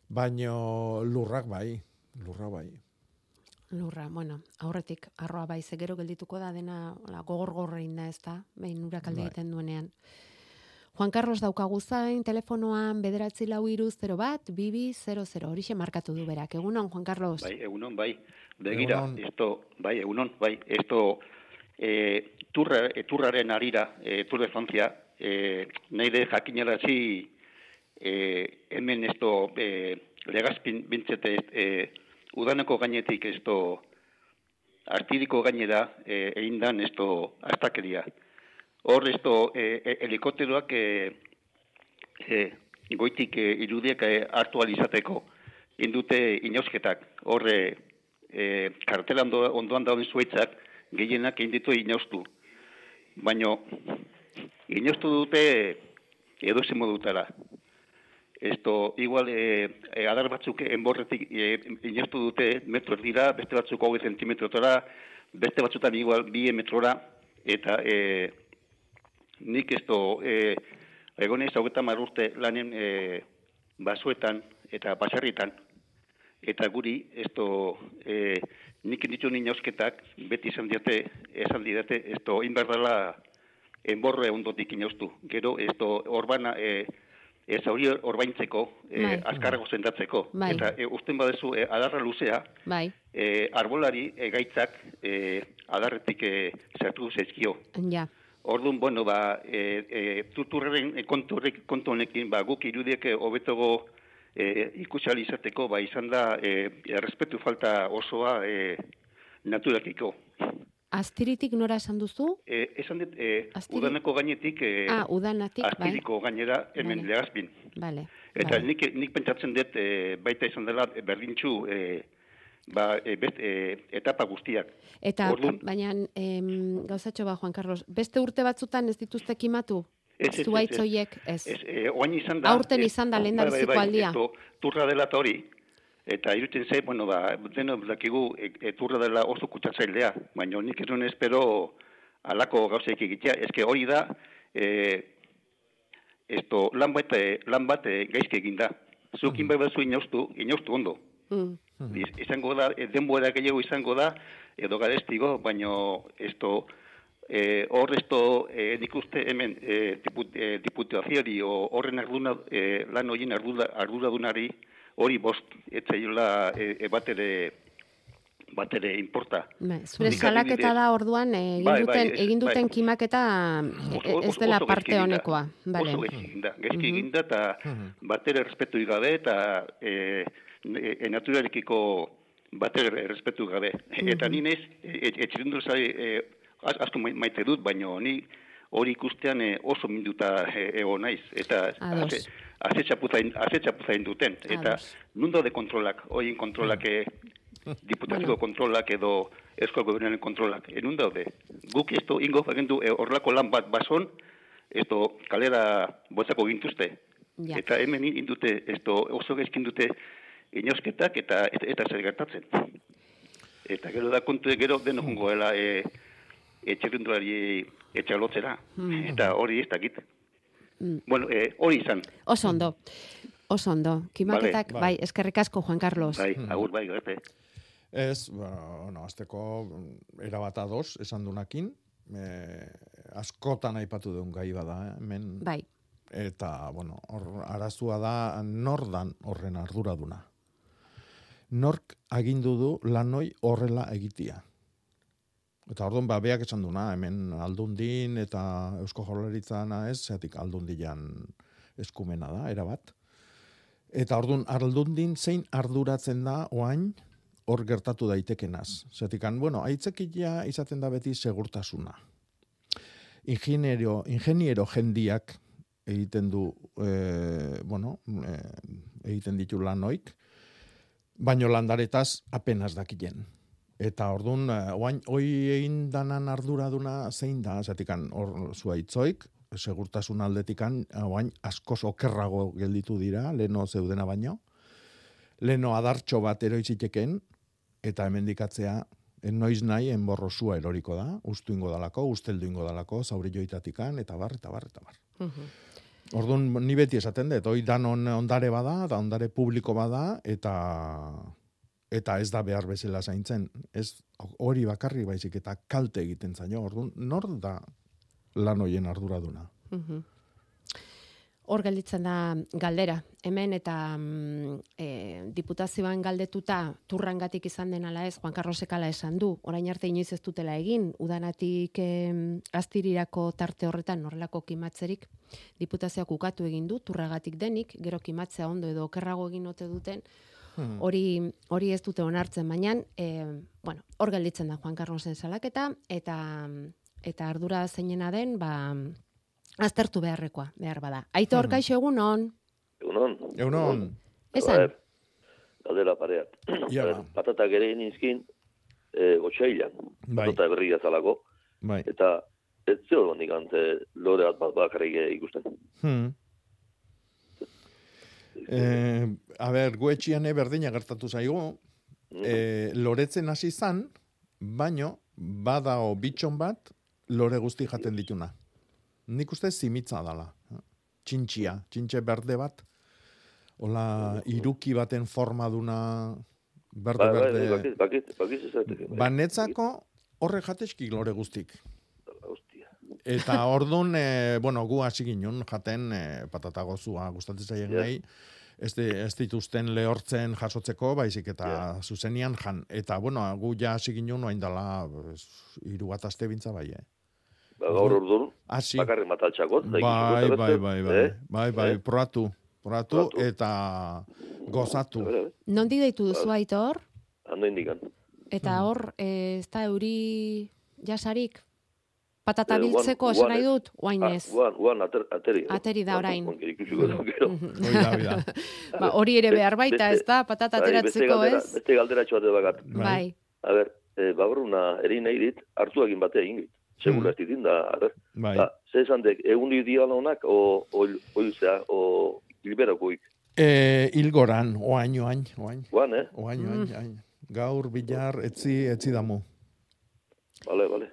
Baino lurrak bai, lurra bai. Lurra, bueno, aurretik arroa bai ze gero geldituko da dena hola, gogor da, ezta? Behin urak alde Bai. egiten duenean. Juan Carlos daukagu zain, telefonoan bederatzi lau iru 0 bat, bibi 00, horixe markatu du berak. Egunon, Juan Carlos? Bai, egunon, bai. Begira, Egunon. esto, bai, egunon, bai, esto, eh, turra, eh, turraren arira, eh, Tour de Francia, eh, nahi de jakinarazi, eh, hemen esto, eh, legazpin bintzete, eh, udaneko gainetik esto, astidiko gainera, eh, egin dan esto, astakeria. Hor, esto, eh, eh, helikopteroak, eh, eh, goitik eh, irudiek eh, hartu alizateko, indute inausketak. Hor, eh, kartela ondo, ondoan dauden zuaitzak, gehienak egin ditu inaustu. Baina, inaustu dute edo zen modutara. Esto, igual, eh, eh, adar batzuk enborretik eh, inaustu dute metro dira, beste batzuk hogei zentimetrotara, beste batzutan igual bi metrora, eta eh, nik esto, eh, egonez hogeita mar urte lanen eh, basuetan eta baserritan, eta guri, esto, eh, nik ditu inausketak, beti izan diate, esan didate, esto, inberdala enborre ondotik inaustu. Gero, esto, orbana, eh, ez hori orbaintzeko, eh, Bai. azkarrago zendatzeko. Bai. Eta eh, usten badezu, eh, adarra luzea, Bai, eh, arbolari eh, gaitzak eh, adarretik eh, zertu zaizkio. ja. Orduan, bueno, ba, e, e, tuturren kontu honekin, ba, guk irudiek hobetogo e, ikusali izateko, ba, izan da, e, errespetu falta osoa e, naturakiko. Astiritik nora esan duzu? E, esan dit, e, Astiri- udaneko gainetik, e, Ah, udanatik, bai. astiriko gainera, hemen Vale. legazpin. Vale. Eta vale. nik, nik pentsatzen dut, e, baita izan dela, e, berdintxu, e, ba, e, bet, e, etapa guztiak. Eta, Orduan- baina, em, gauzatxo ba, Juan Carlos, beste urte batzutan ez dituzte kimatu? Ez, ez, ez, Zuaitz ez. hoiek, ez. Ez, e, oain izan da... Aurten ez- izan da bai, lehendabiziko bai, bai, eta irutzen zei, bueno, ba, deno dakigu e, e, turra dela oso kutsatzailea, baina nik ez nuen espero alako gauzeik egitea. Eske hori da, e, esto, lan bat, e, lan bat e, gaizki eginda. Zuk inbai batzu inaustu, inaustu ondo. Mm. Iz- izango da, e, denbora gehiago izango da, edo garestigo, baino esto, eh, hor esto, eh, nik uste hemen eh, diput, eh, diputazioari horren arduna, eh, lan horien ardura, arduradunari hori bost, etzaiola eh, e, batere, batere importa. Bai, zure salaketa da orduan eh, egin Bai, bai, duten ez- egin duten bai. kimaketa Oso- eh, ez oso- dela oso gaizki parte honekoa. Vale. Oso gaizki eginda, gaizki Mhm. eginda eta batere respetu gabe eta e, e, naturarekiko bater errespetu gabe. Eta ni nez, etxirundu zari e, asko mai- maite dut, baino ni hori ikustean e, oso minduta e, ego naiz. Eta azetxapuzain azetxapuzain duten. Eta Ados. nundo de kontrolak, horien kontrolak, e, diputazio kontrolak edo eskoal gobernaren kontrolak. Enun daude. Guk esto ingo bagendu e, horrelako lan bat bason, esto kalera botzako gintuzte. Ja. Eta hemen indute, esto oso gezkin dute inousketak eta, eta, eta zer gertatzen. Eta gero da kontu, gero deno jongoela e, etxerrunduari etxalotzera. Mm. Eta hori ez dakit. Mm. Bueno, e, hori izan. Oso ondo. Oso ondo. Kimaketak, Vale. bai, eskerrik asko, Juan Carlos. Bai, agur, bai, gerte. Ez, ba, bueno, azteko erabat ados, esan dunakin, e, askotan aipatu duen gai bada, eh, hemen. Bai. Eta, bueno, hor, arazua da, nordan horren arduraduna. Nork agindu du lanoi horrela egitia. Eta orduan, ba, beak esan duna, hemen aldundin eta Eusko Jaurlaritzana ez, zeatik aldundian eskumena da, erabat. Eta orduan, aldundin zein arduratzen da oain hor gertatu daitekenaz. Zetikan, bueno, aitzekia izaten da beti segurtasuna. Ingeniero, ingeniero jendiak egiten du, e, bueno, e, egiten ditu lanoik, baino landaretaz apenas dakilen. Eta ordun oain hoi egin danan arduraduna zein da, zatikan hor zuaitzoik, segurtasun aldetikan oain askoz okerrago gelditu dira, leno zeudena baino. Leno adartxo bat eroiziteken, eta hemendikatzea en noiz nahi enborro zua eroriko da, ustu ingo dalako, usteldu ingo dalako, zauri joitatikan, eta bar, eta bar, eta bar. Mhm. Orduan, ni beti esaten dut, hoi danon ondare bada, da ondare publiko bada, eta eta ez da behar bezala zaintzen. Ez hori bakarri baizik eta kalte egiten zaino. Orduan, nor da lan hoien arduraduna? Mhm. Hor gelditzen da galdera. Hemen eta mm, e, diputazioan galdetuta turrangatik izan den ala ez, Juan Carlosek ala esan du, orain arte inoiz ez dutela egin, udanatik em, astirirako tarte horretan horrelako kimatzerik, diputazioak ukatu egin du, turragatik denik, gero kimatzea ondo edo okerrago egin ote duten, Hmm. hori hori ez dute onartzen baina e, bueno hor gelditzen da Juan Carlosen salaketa eta eta ardura zeinena den ba aztertu beharrekoa behar bada Aitor Hmm. kaixo egunon Egunon. Egunon. Esan. A ver, galdera parea. Ja, ba. Patatak ere inizkin, e, otxailan. Bai. Patata berria zalako. Bai. Eta ez hondik ante lore bat bat bakarrik ikusten. Hmm. Eh, a ber, guetxian berdina gertatu zaigu, eh, loretzen hasi zan, baino, badao bitxon bat, lore guzti jaten dituna. Nik uste zimitza dala. Txintxia, txintxe berde bat, hola, iruki baten forma duna, berde, Bai, bai, berde. bakit, bakit, bakit ez zaiteke. Bai. Banetzako horre jateskik lore guztik. Eta ordun e, bueno, gu hasi ginen jaten e, patata gozua gustatzen zaien Ja. nahi. Ez, di- ez dituzten lehortzen jasotzeko, baizik eta zuzenian jan. Eta, bueno, gu ja hasi ginen oain dala, pues, hiru bat aste bintza bai, eh? Ba, gaur orduan, Hasi. bakarrik mataltxakot. da Bai, ikusi bai, beste, bai, bai, eh? bai, bai, Eh? probatu, probatu, eta gozatu. nondi deitu duzu Ba. Aitor Hando indikan. eta hor eh, ez da euri jasarik patata Eh, biltzeko esan nahi ez. dut oain Ah, ez Guan, guan, ater, ateri. Ateri da orain. Ikusiko da, gero. ba, hori ere behar baita ez da patata Bai, ateratzeko galdera- ez Beste galderatxo bat bakat. bai A ber, e, babruna eri nahi dit, hartu egin batea egin dit. Segura ez ditin da, a ber. Bai. Ba, ze esan dek, egun di diala honak, o, o, o, o, hilberakoik. E, ilgoran, oain, oain, oain. Guan, eh? Oain, oain, oain. Gaur, bilar, etzi, etzi damu.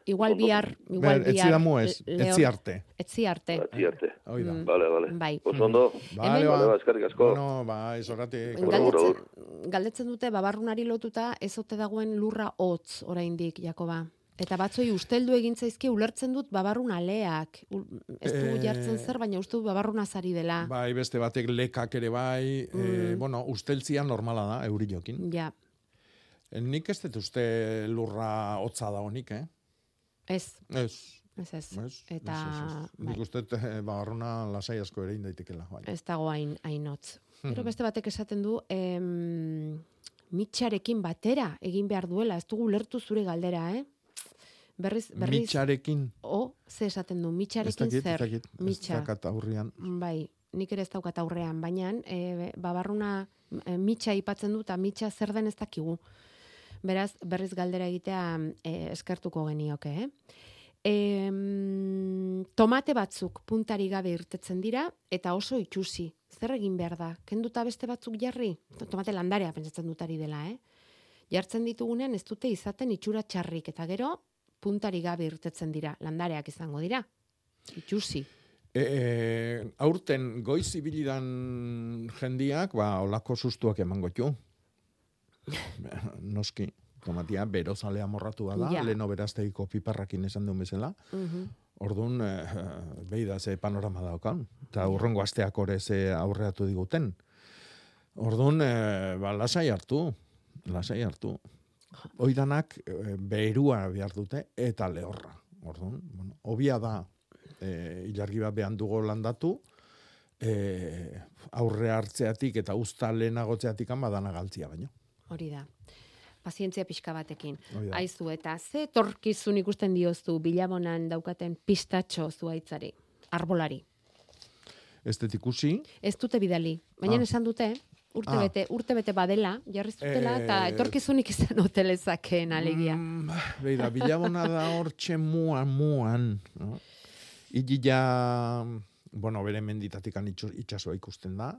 Igual bihar, igual Ber, etzi bihar. damu ez, etzi arte. Etzi arte. Etzi arte. Hoi da. Mm. Vale, vale. Bai. Oso ondo. Vale, Vale, ba. ba, eskerrik asko. Bueno, ba, izoratik. Galdetzen, galdetzen dute babarrunari lotuta ez ote dagoen lurra hotz oraindik Jakoba. Eta batzoi usteldu egin zaizkie ulertzen dut babarrun aleak. Ez du Eh, jartzen zer, baina uste dut babarruna zari dela. Bai, beste batek lekak ere bai, e, Mm. bueno, usteltzia normala da, euriokin. Ja, E, nik ez dut uste lurra hotza da honik, eh? Ez. Ez. Ez ez. Ez, Eta, ez, ez, ez. bai. Nik uste eh, barruna lasai asko ere indaitekela. Bai. Ez dago hain hainotz. Gero Mhm. beste batek esaten du, em, mitxarekin batera egin behar duela, ez dugu lertu zure galdera, eh? Berriz, berriz... Mitxarekin. O, ze esaten du, Ez mitxarekin dakit, ez zer? dakit, ez Mitxa. dakat aurrian. Bai, nik ere ez daukat aurrean, baina e, babarruna e, mitxa aipatzen du eta mitxa zer den ez dakigu. Beraz, berriz galdera egitea e, eskertuko genioke, eh? E, tomate batzuk puntari gabe irtetzen dira eta oso itxusi. Zer egin behar da? Kenduta beste batzuk jarri? Tomate landarea pentsatzen dutari dela, eh? Jartzen ditugunean ez dute izaten itxura txarrik eta gero puntari gabe irtetzen dira, landareak izango dira. Itxusi. E, e, aurten goiz ibilidan jendiak, ba, olako sustuak emango txu. Noski, tomatia berozalea morratu da, Ja. leno berazteiko piparrakin esan duen bezala. Mhm. Orduan, e, behi da ze panorama daukan. Eta urrengo asteak ore ze aurreatu diguten. Orduan, e, ba, lasai hartu. Lasai hartu. Oidanak e, berua behar dute eta lehorra. Orduan, bueno, obia da e, ilargi bat behan dugo landatu, e, aurre hartzeatik eta usta lehenagotzeatik badana galtzia baino. Hori da. Pazientzia pixka batekin. Da. Aizu, eta ze torkizun ikusten dioztu bilabonan daukaten pistatxo zuaitzari, arbolari. Ez dut ikusi, Ez dute bidali, baina Ah. esan dute, urte, Ah. bete, urte bete badela, jarri zutela, eta Eh, etorkizunik izan hotelezakeen alegia. Mm, behi da, bilabona da hortxe muan, muan. No? Igi ja, bueno, bere menditatikan itxu- itxasoa ikusten da.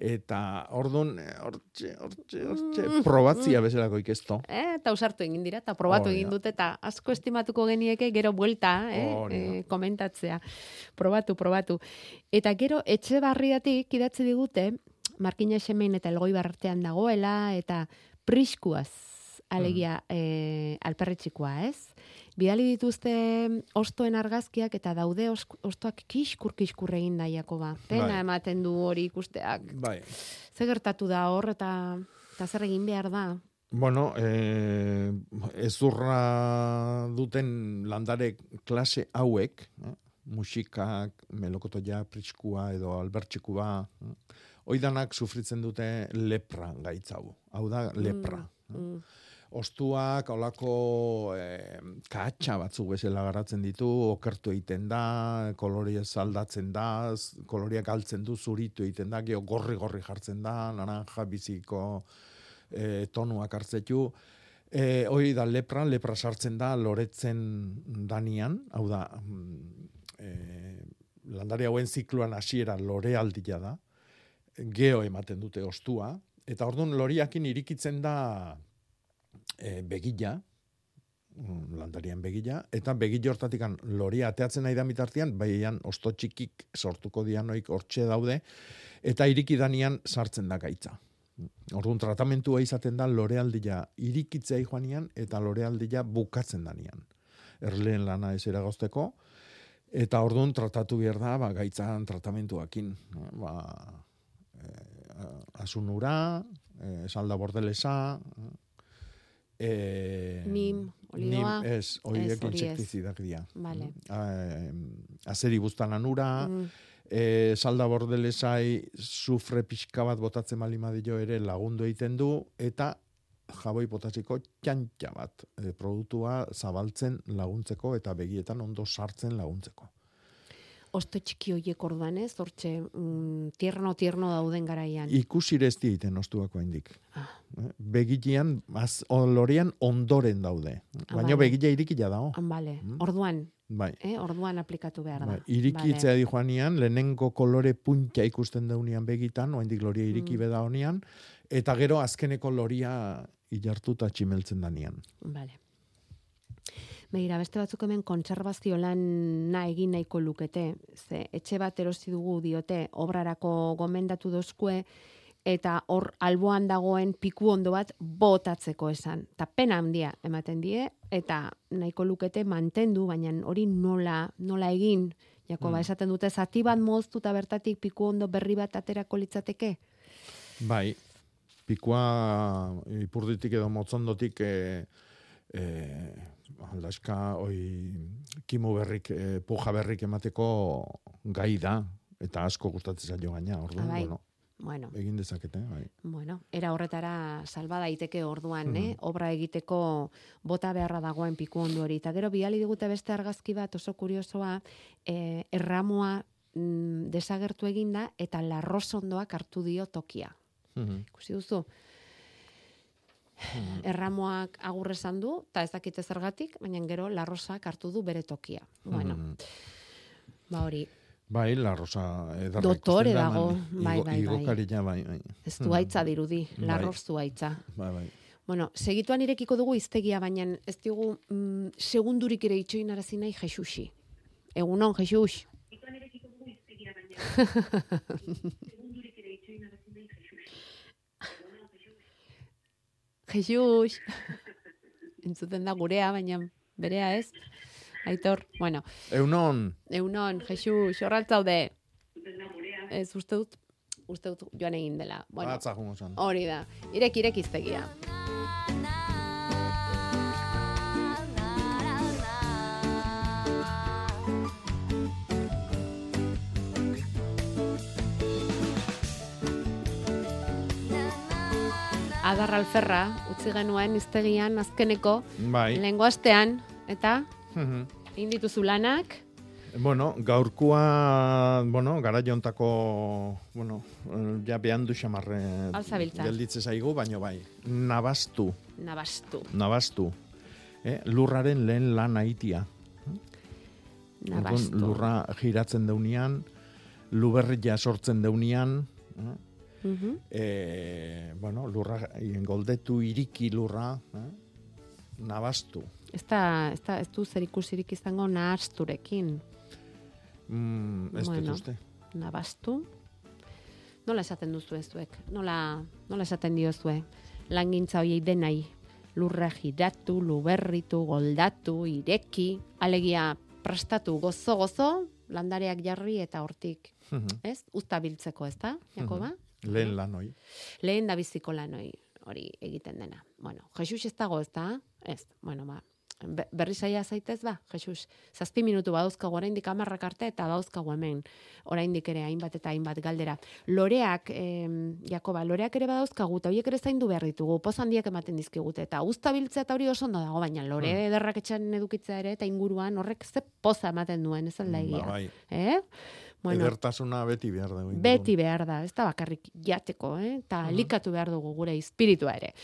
Eta orduan, eh, hortxe, hortxe, hortxe, Mm, probatzia bezalako ikesto. Eh, eta usartu egin dira, eta probatu Hori egin dute, eta asko estimatuko genieke gero buelta, eh, da. eh, komentatzea. Probatu, probatu. Eta gero, etxe barriatik idatzi digute, Markina Xemein eta Elgoi artean dagoela, eta priskuaz, alegia, Mm. eh, alperretxikoa, ez? Bidali dituzte ostoen argazkiak eta daude os- ostoak kiskur kiskur egin da Jakoba. Pena Bai. ematen du hori ikusteak. Bai. Ze gertatu da hor eta eta zer egin behar da? Bueno, eh, ezurra duten landare klase hauek, eh, musikak, melokotoia, pritskua edo albertxikua, eh, oidanak sufritzen dute lepra gaitzau. Hau da, lepra. Mm. Ostuak, olako eh, kahatxa batzuk bezala garatzen ditu, okertu egiten da, koloria zaldatzen da, koloria galtzen du, zuritu egiten da, gero gorri-gorri jartzen da, naranja biziko e, tonuak hartzetu. E, hoi da lepra, lepra sartzen da loretzen danian, hau da, mm, e, landari hauen zikloan hasiera lorealdia da, geo ematen dute ostua, eta orduan loriakin irikitzen da e, begila, mm, landarien begila, eta begila hortatik loria ateatzen nahi da mitartian, baian osto txikik sortuko dianoik hortxe daude, eta iriki danian sartzen da gaitza. Orduan tratamentua izaten da lorealdia irikitzea joanian eta lorealdia bukatzen danian. Erleen lana ez eragozteko, eta orduan tratatu behar da, ba, gaitzan tratamentuakin. Ba, eh, asunura, eh, salda bordelesa, eh, Nim, olioa, nim, ez, horiek insektizidak dira. Vale. Eh, azeri bustananura, Mm. e, salda bordelesai sufre pixka bat botatzen bali madio ere lagundu egiten du, eta jaboi potasiko txantxa bat e, produktua zabaltzen laguntzeko eta begietan ondo sartzen laguntzeko. Osto txiki hoiek orduan ez, hortxe mm, tierno tierno dauden garaian. Ikusire ez diiten ostuako indik. Ah. Begitian, az, lorean ondoren daude. Baina vale. begila irikila dago. Ah, Vale, orduan, Bai. eh, orduan aplikatu behar da. Bai, irikitzea di joanian, lehenengo kolore puntxa ikusten daunian begitan, oaindik loria iriki Mm. beda honian, eta gero azkeneko loria ilartuta tximeltzen danian. Vale. Begira, beste batzuk hemen kontserbazio lan na egin nahiko lukete. Ze, etxe bat erosi dugu diote, obrarako gomendatu dozkue, eta hor alboan dagoen piku ondo bat botatzeko esan. Ta pena handia ematen die, eta nahiko lukete mantendu, baina hori nola, nola egin, Jakoba, Mm. esaten dute, zati bat moztu eta bertatik piku ondo berri bat aterako litzateke? Bai, pikua ipurditik edo motzondotik e, e, aldaska oi, kimu berrik, e, puja berrik emateko gai da, eta asko gustatzen zaio gaina, orduan, bai. bueno. Bueno. egin dezakete, bai. Bueno, era horretara salba daiteke orduan, eh? Mhm. Obra egiteko bota beharra dagoen piku ondu hori. Eta gero bidali digute beste argazki bat oso kuriosoa, eh, erramua mm, desagertu eginda eta larrosondoak hartu dio tokia. Mhm. Ikusi duzu? Erramoak agur esan du, eta ez dakite zergatik, baina gero larrosak hartu du bere tokia. Bueno, Mhm. ba hori, Bai, la Rosa edarra Dotore ikusten da, dago, bai, igo- bai, bai. Igokarila, bai, bai. ez du haitza dirudi, Bai. larroz du haitza. Bai, bai. Bueno, segituan irekiko dugu iztegia, baina ez digu mm, segundurik ere itxoin arazi nahi Jesusi. Egunon, Jesus. Jesus. Entzuten da gurea, baina berea ez. Aitor, bueno, Eunon, Eunon, Jesus, horratzaude. Ez, uste dut, uste dut joan egin dela. Bueno, Atza hori da. Irek, irek iztegia. Adar alferra, utzi genuen iztegian azkeneko, Bai. lehengo astean, eta Mhm. egin dituzu lanak, Bueno, gaurkoa, bueno, gara jontako, bueno, ja behandu xamarre Hau zabiltza. gelditze zaigu, baino bai, nabastu, nabastu. nabastu. Eh? Lurraren lehen lan aitia. Nabastu. Lurra giratzen deunean, luberria sortzen deunean, eh? Mhm. e, bueno, lurra, goldetu iriki lurra, eh? nabastu. Ez da, ez da, ez du zer ikusirik izango nahasturekin. Mm, ez Bueno. uste. Nabastu. Nola esaten duzu ez zuek? Nola, nola esaten diozue? Langintza hoiei denai. Lurra giratu, luberritu, goldatu, ireki, alegia prestatu gozo-gozo, landareak jarri eta hortik, Mhm. ez? Uzta biltzeko, ez da, Jakoba? Lehen lan hoi. Lehen da biziko lan hori, hori egiten dena. Bueno, Jesus ez dago, ez da? Ez, bueno, ba, be- berri saia zaitez ba, Jesus. Zazpi minutu badauzkagu oraindik amarrak arte eta badauzkagu hemen oraindik ere hainbat eta hainbat galdera. Loreak, em, Jakoba, loreak ere badauzkagu eta horiek ere zaindu behar ditugu, poz handiak ematen dizkigute eta uzta biltzea eta hori oso ondo dago, baina lore Hmm. ederrak etxan edukitzea ere eta inguruan horrek ze poza ematen duen, ez alda egia. Ba, bai. Eh? Bueno, Edertasuna beti behar dugu. Beti behar da, ez da bakarrik jateko, eh? eta Mhm. likatu behar dugu gure espiritua ere.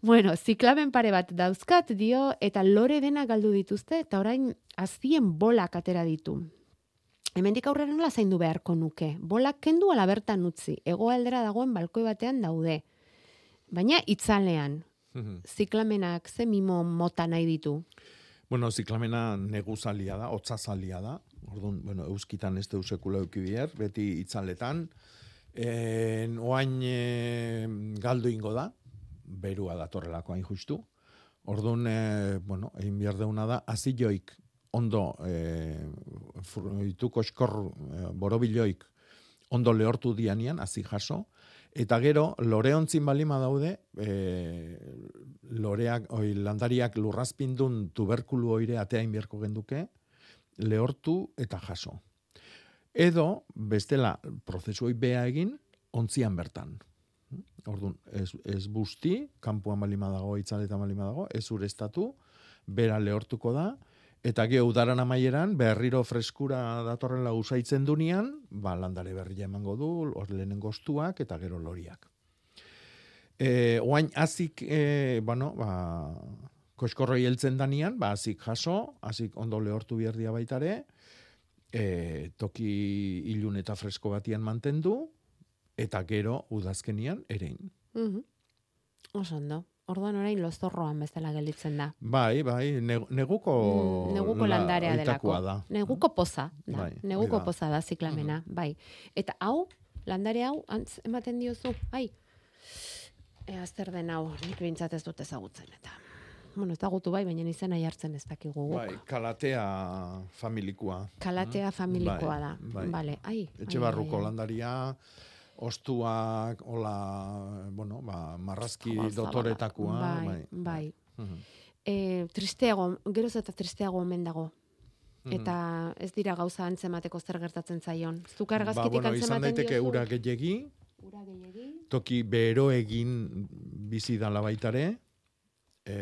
Bueno, ziklamen pare bat dauzkat dio, eta lore dena galdu dituzte, eta orain azien bolak atera ditu. Hemendik aurrera nola zaindu beharko nuke. Bolak kendu ala bertan utzi. Hegoaldera dagoen balkoi batean daude. Baina itzalean, Mhm. ziklamenak ze mimo mota nahi ditu. Bueno, ziklamena neguzalia da, otzazalia da. Orduan, bueno, euskitan ez deu sekula euki behar, beti itzaletan. En, oain e, galdu ingo da, berua datorrelako hain justu. Orduan, e, bueno, egin behar deuna da, azilloik ondo, e, fruituko eskor, e, borobiloik ondo lehortu dianian, hazi jaso, eta gero, loreontzin balima daude, e, loreak, oi, landariak lurrazpindun tuberkulu oire ateain beharko genduke, lehortu eta jaso. Edo, bestela, prozesuoi bea egin, ontzian bertan. Orduan, ez, ez busti, kanpuan balima dago, itzaletan balima dago, ez urestatu, bera lehortuko da, eta geho udaran amaieran, berriro freskura datorrela usaitzen dunean, ba, landare berria emango du, hor lehenengo ostuak, eta gero loriak. E, oain, azik, e, bueno, ba, koskorroi heltzen danian, ba, azik jaso, azik ondo lehortu bierdia baitare, e, toki ilun eta fresko batian mantendu, eta gero udazkenian erein. Mhm. Oso ondo. Orduan orain lozorroan bezala gelditzen da. Bai, bai, ne- neguko, Mm, neguko la- landarea delako. da. Neguko poza da. Bai, neguko da. poza da ziklamena, bai. Eta hau, landare hau, antz ematen diozu, ai, ea zer den hau, nik bintzat ez dut ezagutzen, eta, bueno, ezagutu bai, baina izena jartzen ez dakigu guk. Bai, kalatea familikoa. Kalatea familikoa Bai, da. bai. Vale, ai. Etxe ai, barruko landaria, ostuak, hola, bueno, ba, marrazki Zabalak. dotoretakoa. Bai, bai. Mhm. E, tristeago, geroz eta tristeago omen dago. Mhm. Eta ez dira gauza antzemateko zer gertatzen zaion. Zuk Ba, argazkitik bueno, izan daiteke diozu? ura gehiegi, ura gehiegi. toki bero egin bizi dala baitare, e,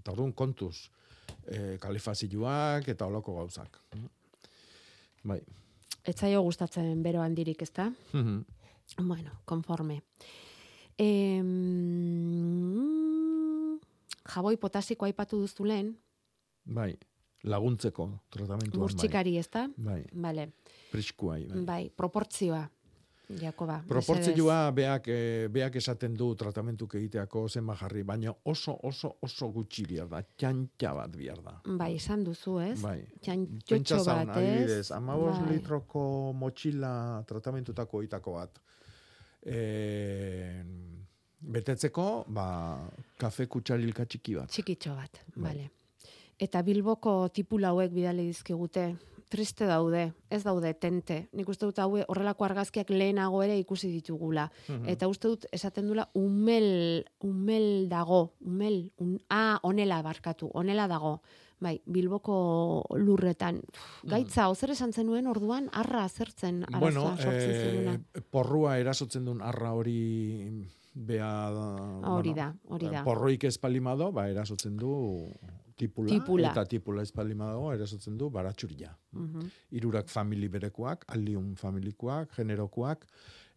eta orduan kontuz, e, kalifazioak eta olako gauzak. Bai. Etzaio gustatzen bero handirik, ezta? Bueno, konforme. Em, jaboi potasiko aipatu duzu lehen, bai, laguntzeko tratamentuan. murtxikari, ezta? Bai, Vale. priskuai. Bai. Bai, proportzioa. Jakoba. Proportzioa beak, eh, beak esaten du tratamentuk egiteako zenba jarri, baina oso, oso, oso gutxi bihar da, txantxa bat bihar da. Bai, esan duzu, ez? Bai. Txantxotxo bat, adibidez, ez? amabos Bai. litroko motxila tratamentutako itako bat. E, betetzeko, ba, kafe kutsarilka txiki bat. Txikitxo bat, Bai. vale. Eta Bilboko tipula hauek bidali dizkigute, triste daude, ez daude tente. Nik uste dut haue horrelako argazkiak lehenago ere ikusi ditugula. Mhm. Eta uste dut esaten dula umel, umel dago, umel, un, ah, onela barkatu, onela dago. Bai, Bilboko lurretan. Uf, gaitza, ozer esan zenuen orduan, arra zertzen arazoa Bueno, sortzen zenuna. eh, porrua erasotzen duen arra hori bea da, Hori da, hori da. Porroik ez palimado, ba, erasotzen du tipula, Tipula. eta tipula ez palimado erasotzen du baratxuria. Mhm. Irurak famili berekoak, aldiun familikoak, generokoak,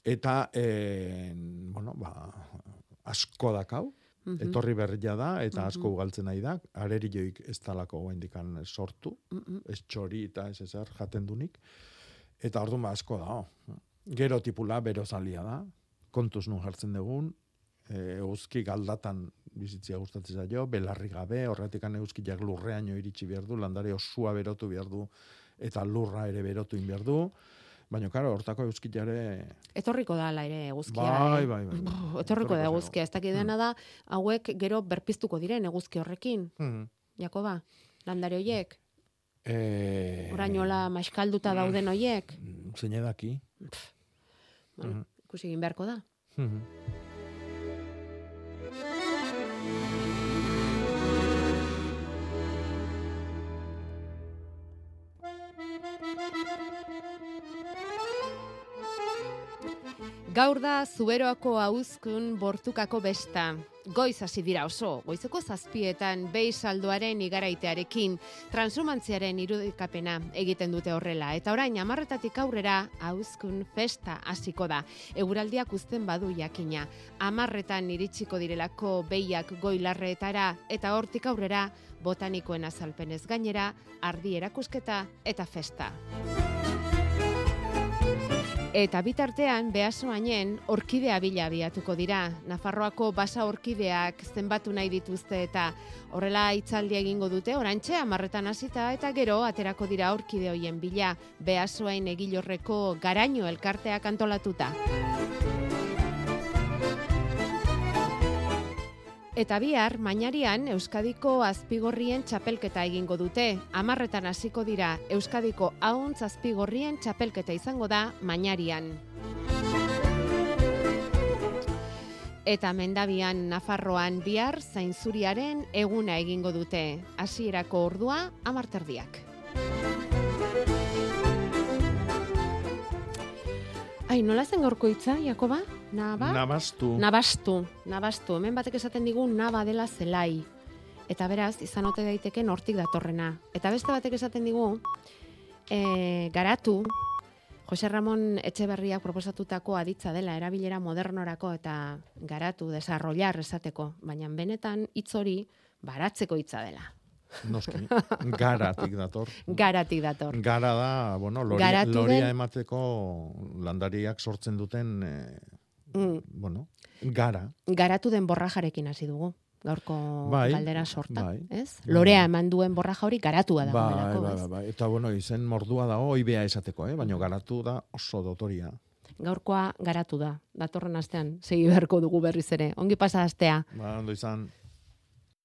eta, e, bueno, ba, asko dakau, Mhm. etorri berria da, eta asko Mhm. ugaltzen nahi da, areri joik ez talako guaindikan sortu, Mhm. ez txori eta ez ezer jaten dunik, eta orduan ba asko da. Gero tipula bero zalia da, kontuz nun jartzen dugun, eguzki galdatan bizitzia gustatzen zaio, belarri gabe, horretikan eguzkiak lurreaino iritsi behar du, landare osua berotu behar du, eta lurra ere berotu in behar du, baina, karo, hortako eguzkiare... Etorriko da ala ere eguzkia. Bai, eh? bai, bai, bai. Etorriko da eguzkia. Ez dakit dena da, hauek gero berpiztuko diren eguzki horrekin. Mhm. Jakoba, landare hoiek, E, orainola maiskalduta dauden hoiek. zein edaki. Bueno, Mhm. ikusi egin beharko da. Mhm. Gaur da zuberoako hauzkun bortukako besta. Goiz hasi dira oso, goizeko zazpietan behi saldoaren igaraitearekin, transumantziaren irudikapena egiten dute horrela. Eta orain, amarretatik aurrera, hauzkun festa hasiko da. Eguraldiak uzten badu jakina. Amarretan iritsiko direlako behiak goilarreetara, eta hortik aurrera, botanikoen azalpenez gainera, ardi erakusketa eta festa. Eta bitartean, behasoainen orkidea bila abiatuko dira. Nafarroako basa orkideak zenbatu nahi dituzte eta horrela hitzaldi egingo dute, orantxe amarretan hasita eta gero aterako dira orkide hoien bila. Behasoain egilorreko garaino elkarteak antolatuta. Eta bihar, mainarian, Euskadiko azpigorrien txapelketa egingo dute. Amarretan hasiko dira, Euskadiko hauntz azpigorrien txapelketa izango da mainarian. Eta mendabian Nafarroan bihar zainzuriaren eguna egingo dute. Hasierako ordua amarterdiak. Ai, nola zen gaurko hitza, Jakoba? Naba? Nabastu. Nabastu, nabastu. Hemen batek esaten digu naba dela zelai. Eta beraz, izan ote daiteke nortik datorrena. Eta beste batek esaten digu, e, garatu, Jose Ramon Etxeberriak proposatutako aditza dela erabilera modernorako eta garatu, desarrollar esateko. Baina benetan hitz hori baratzeko hitza dela. Noski, garatik dator. Garatik dator. Gara da, bueno, Garatu loria den- emateko landariak sortzen duten, eh, Mm. bueno, gara. Garatu den borrajarekin hasi dugu. Gaurko Bai, galdera sorta, bai. ez? Bai. Lorea eman duen borraja hori garatua Bai, dagoelako, bai, ez? bai, bai. Eta, bueno, izen mordua dago, oibea esateko, eh? baina garatu da oso dotoria. Gaurkoa garatu da. Datorren astean segi beharko dugu berriz ere. Ongi pasa astea. Ba, ondo izan.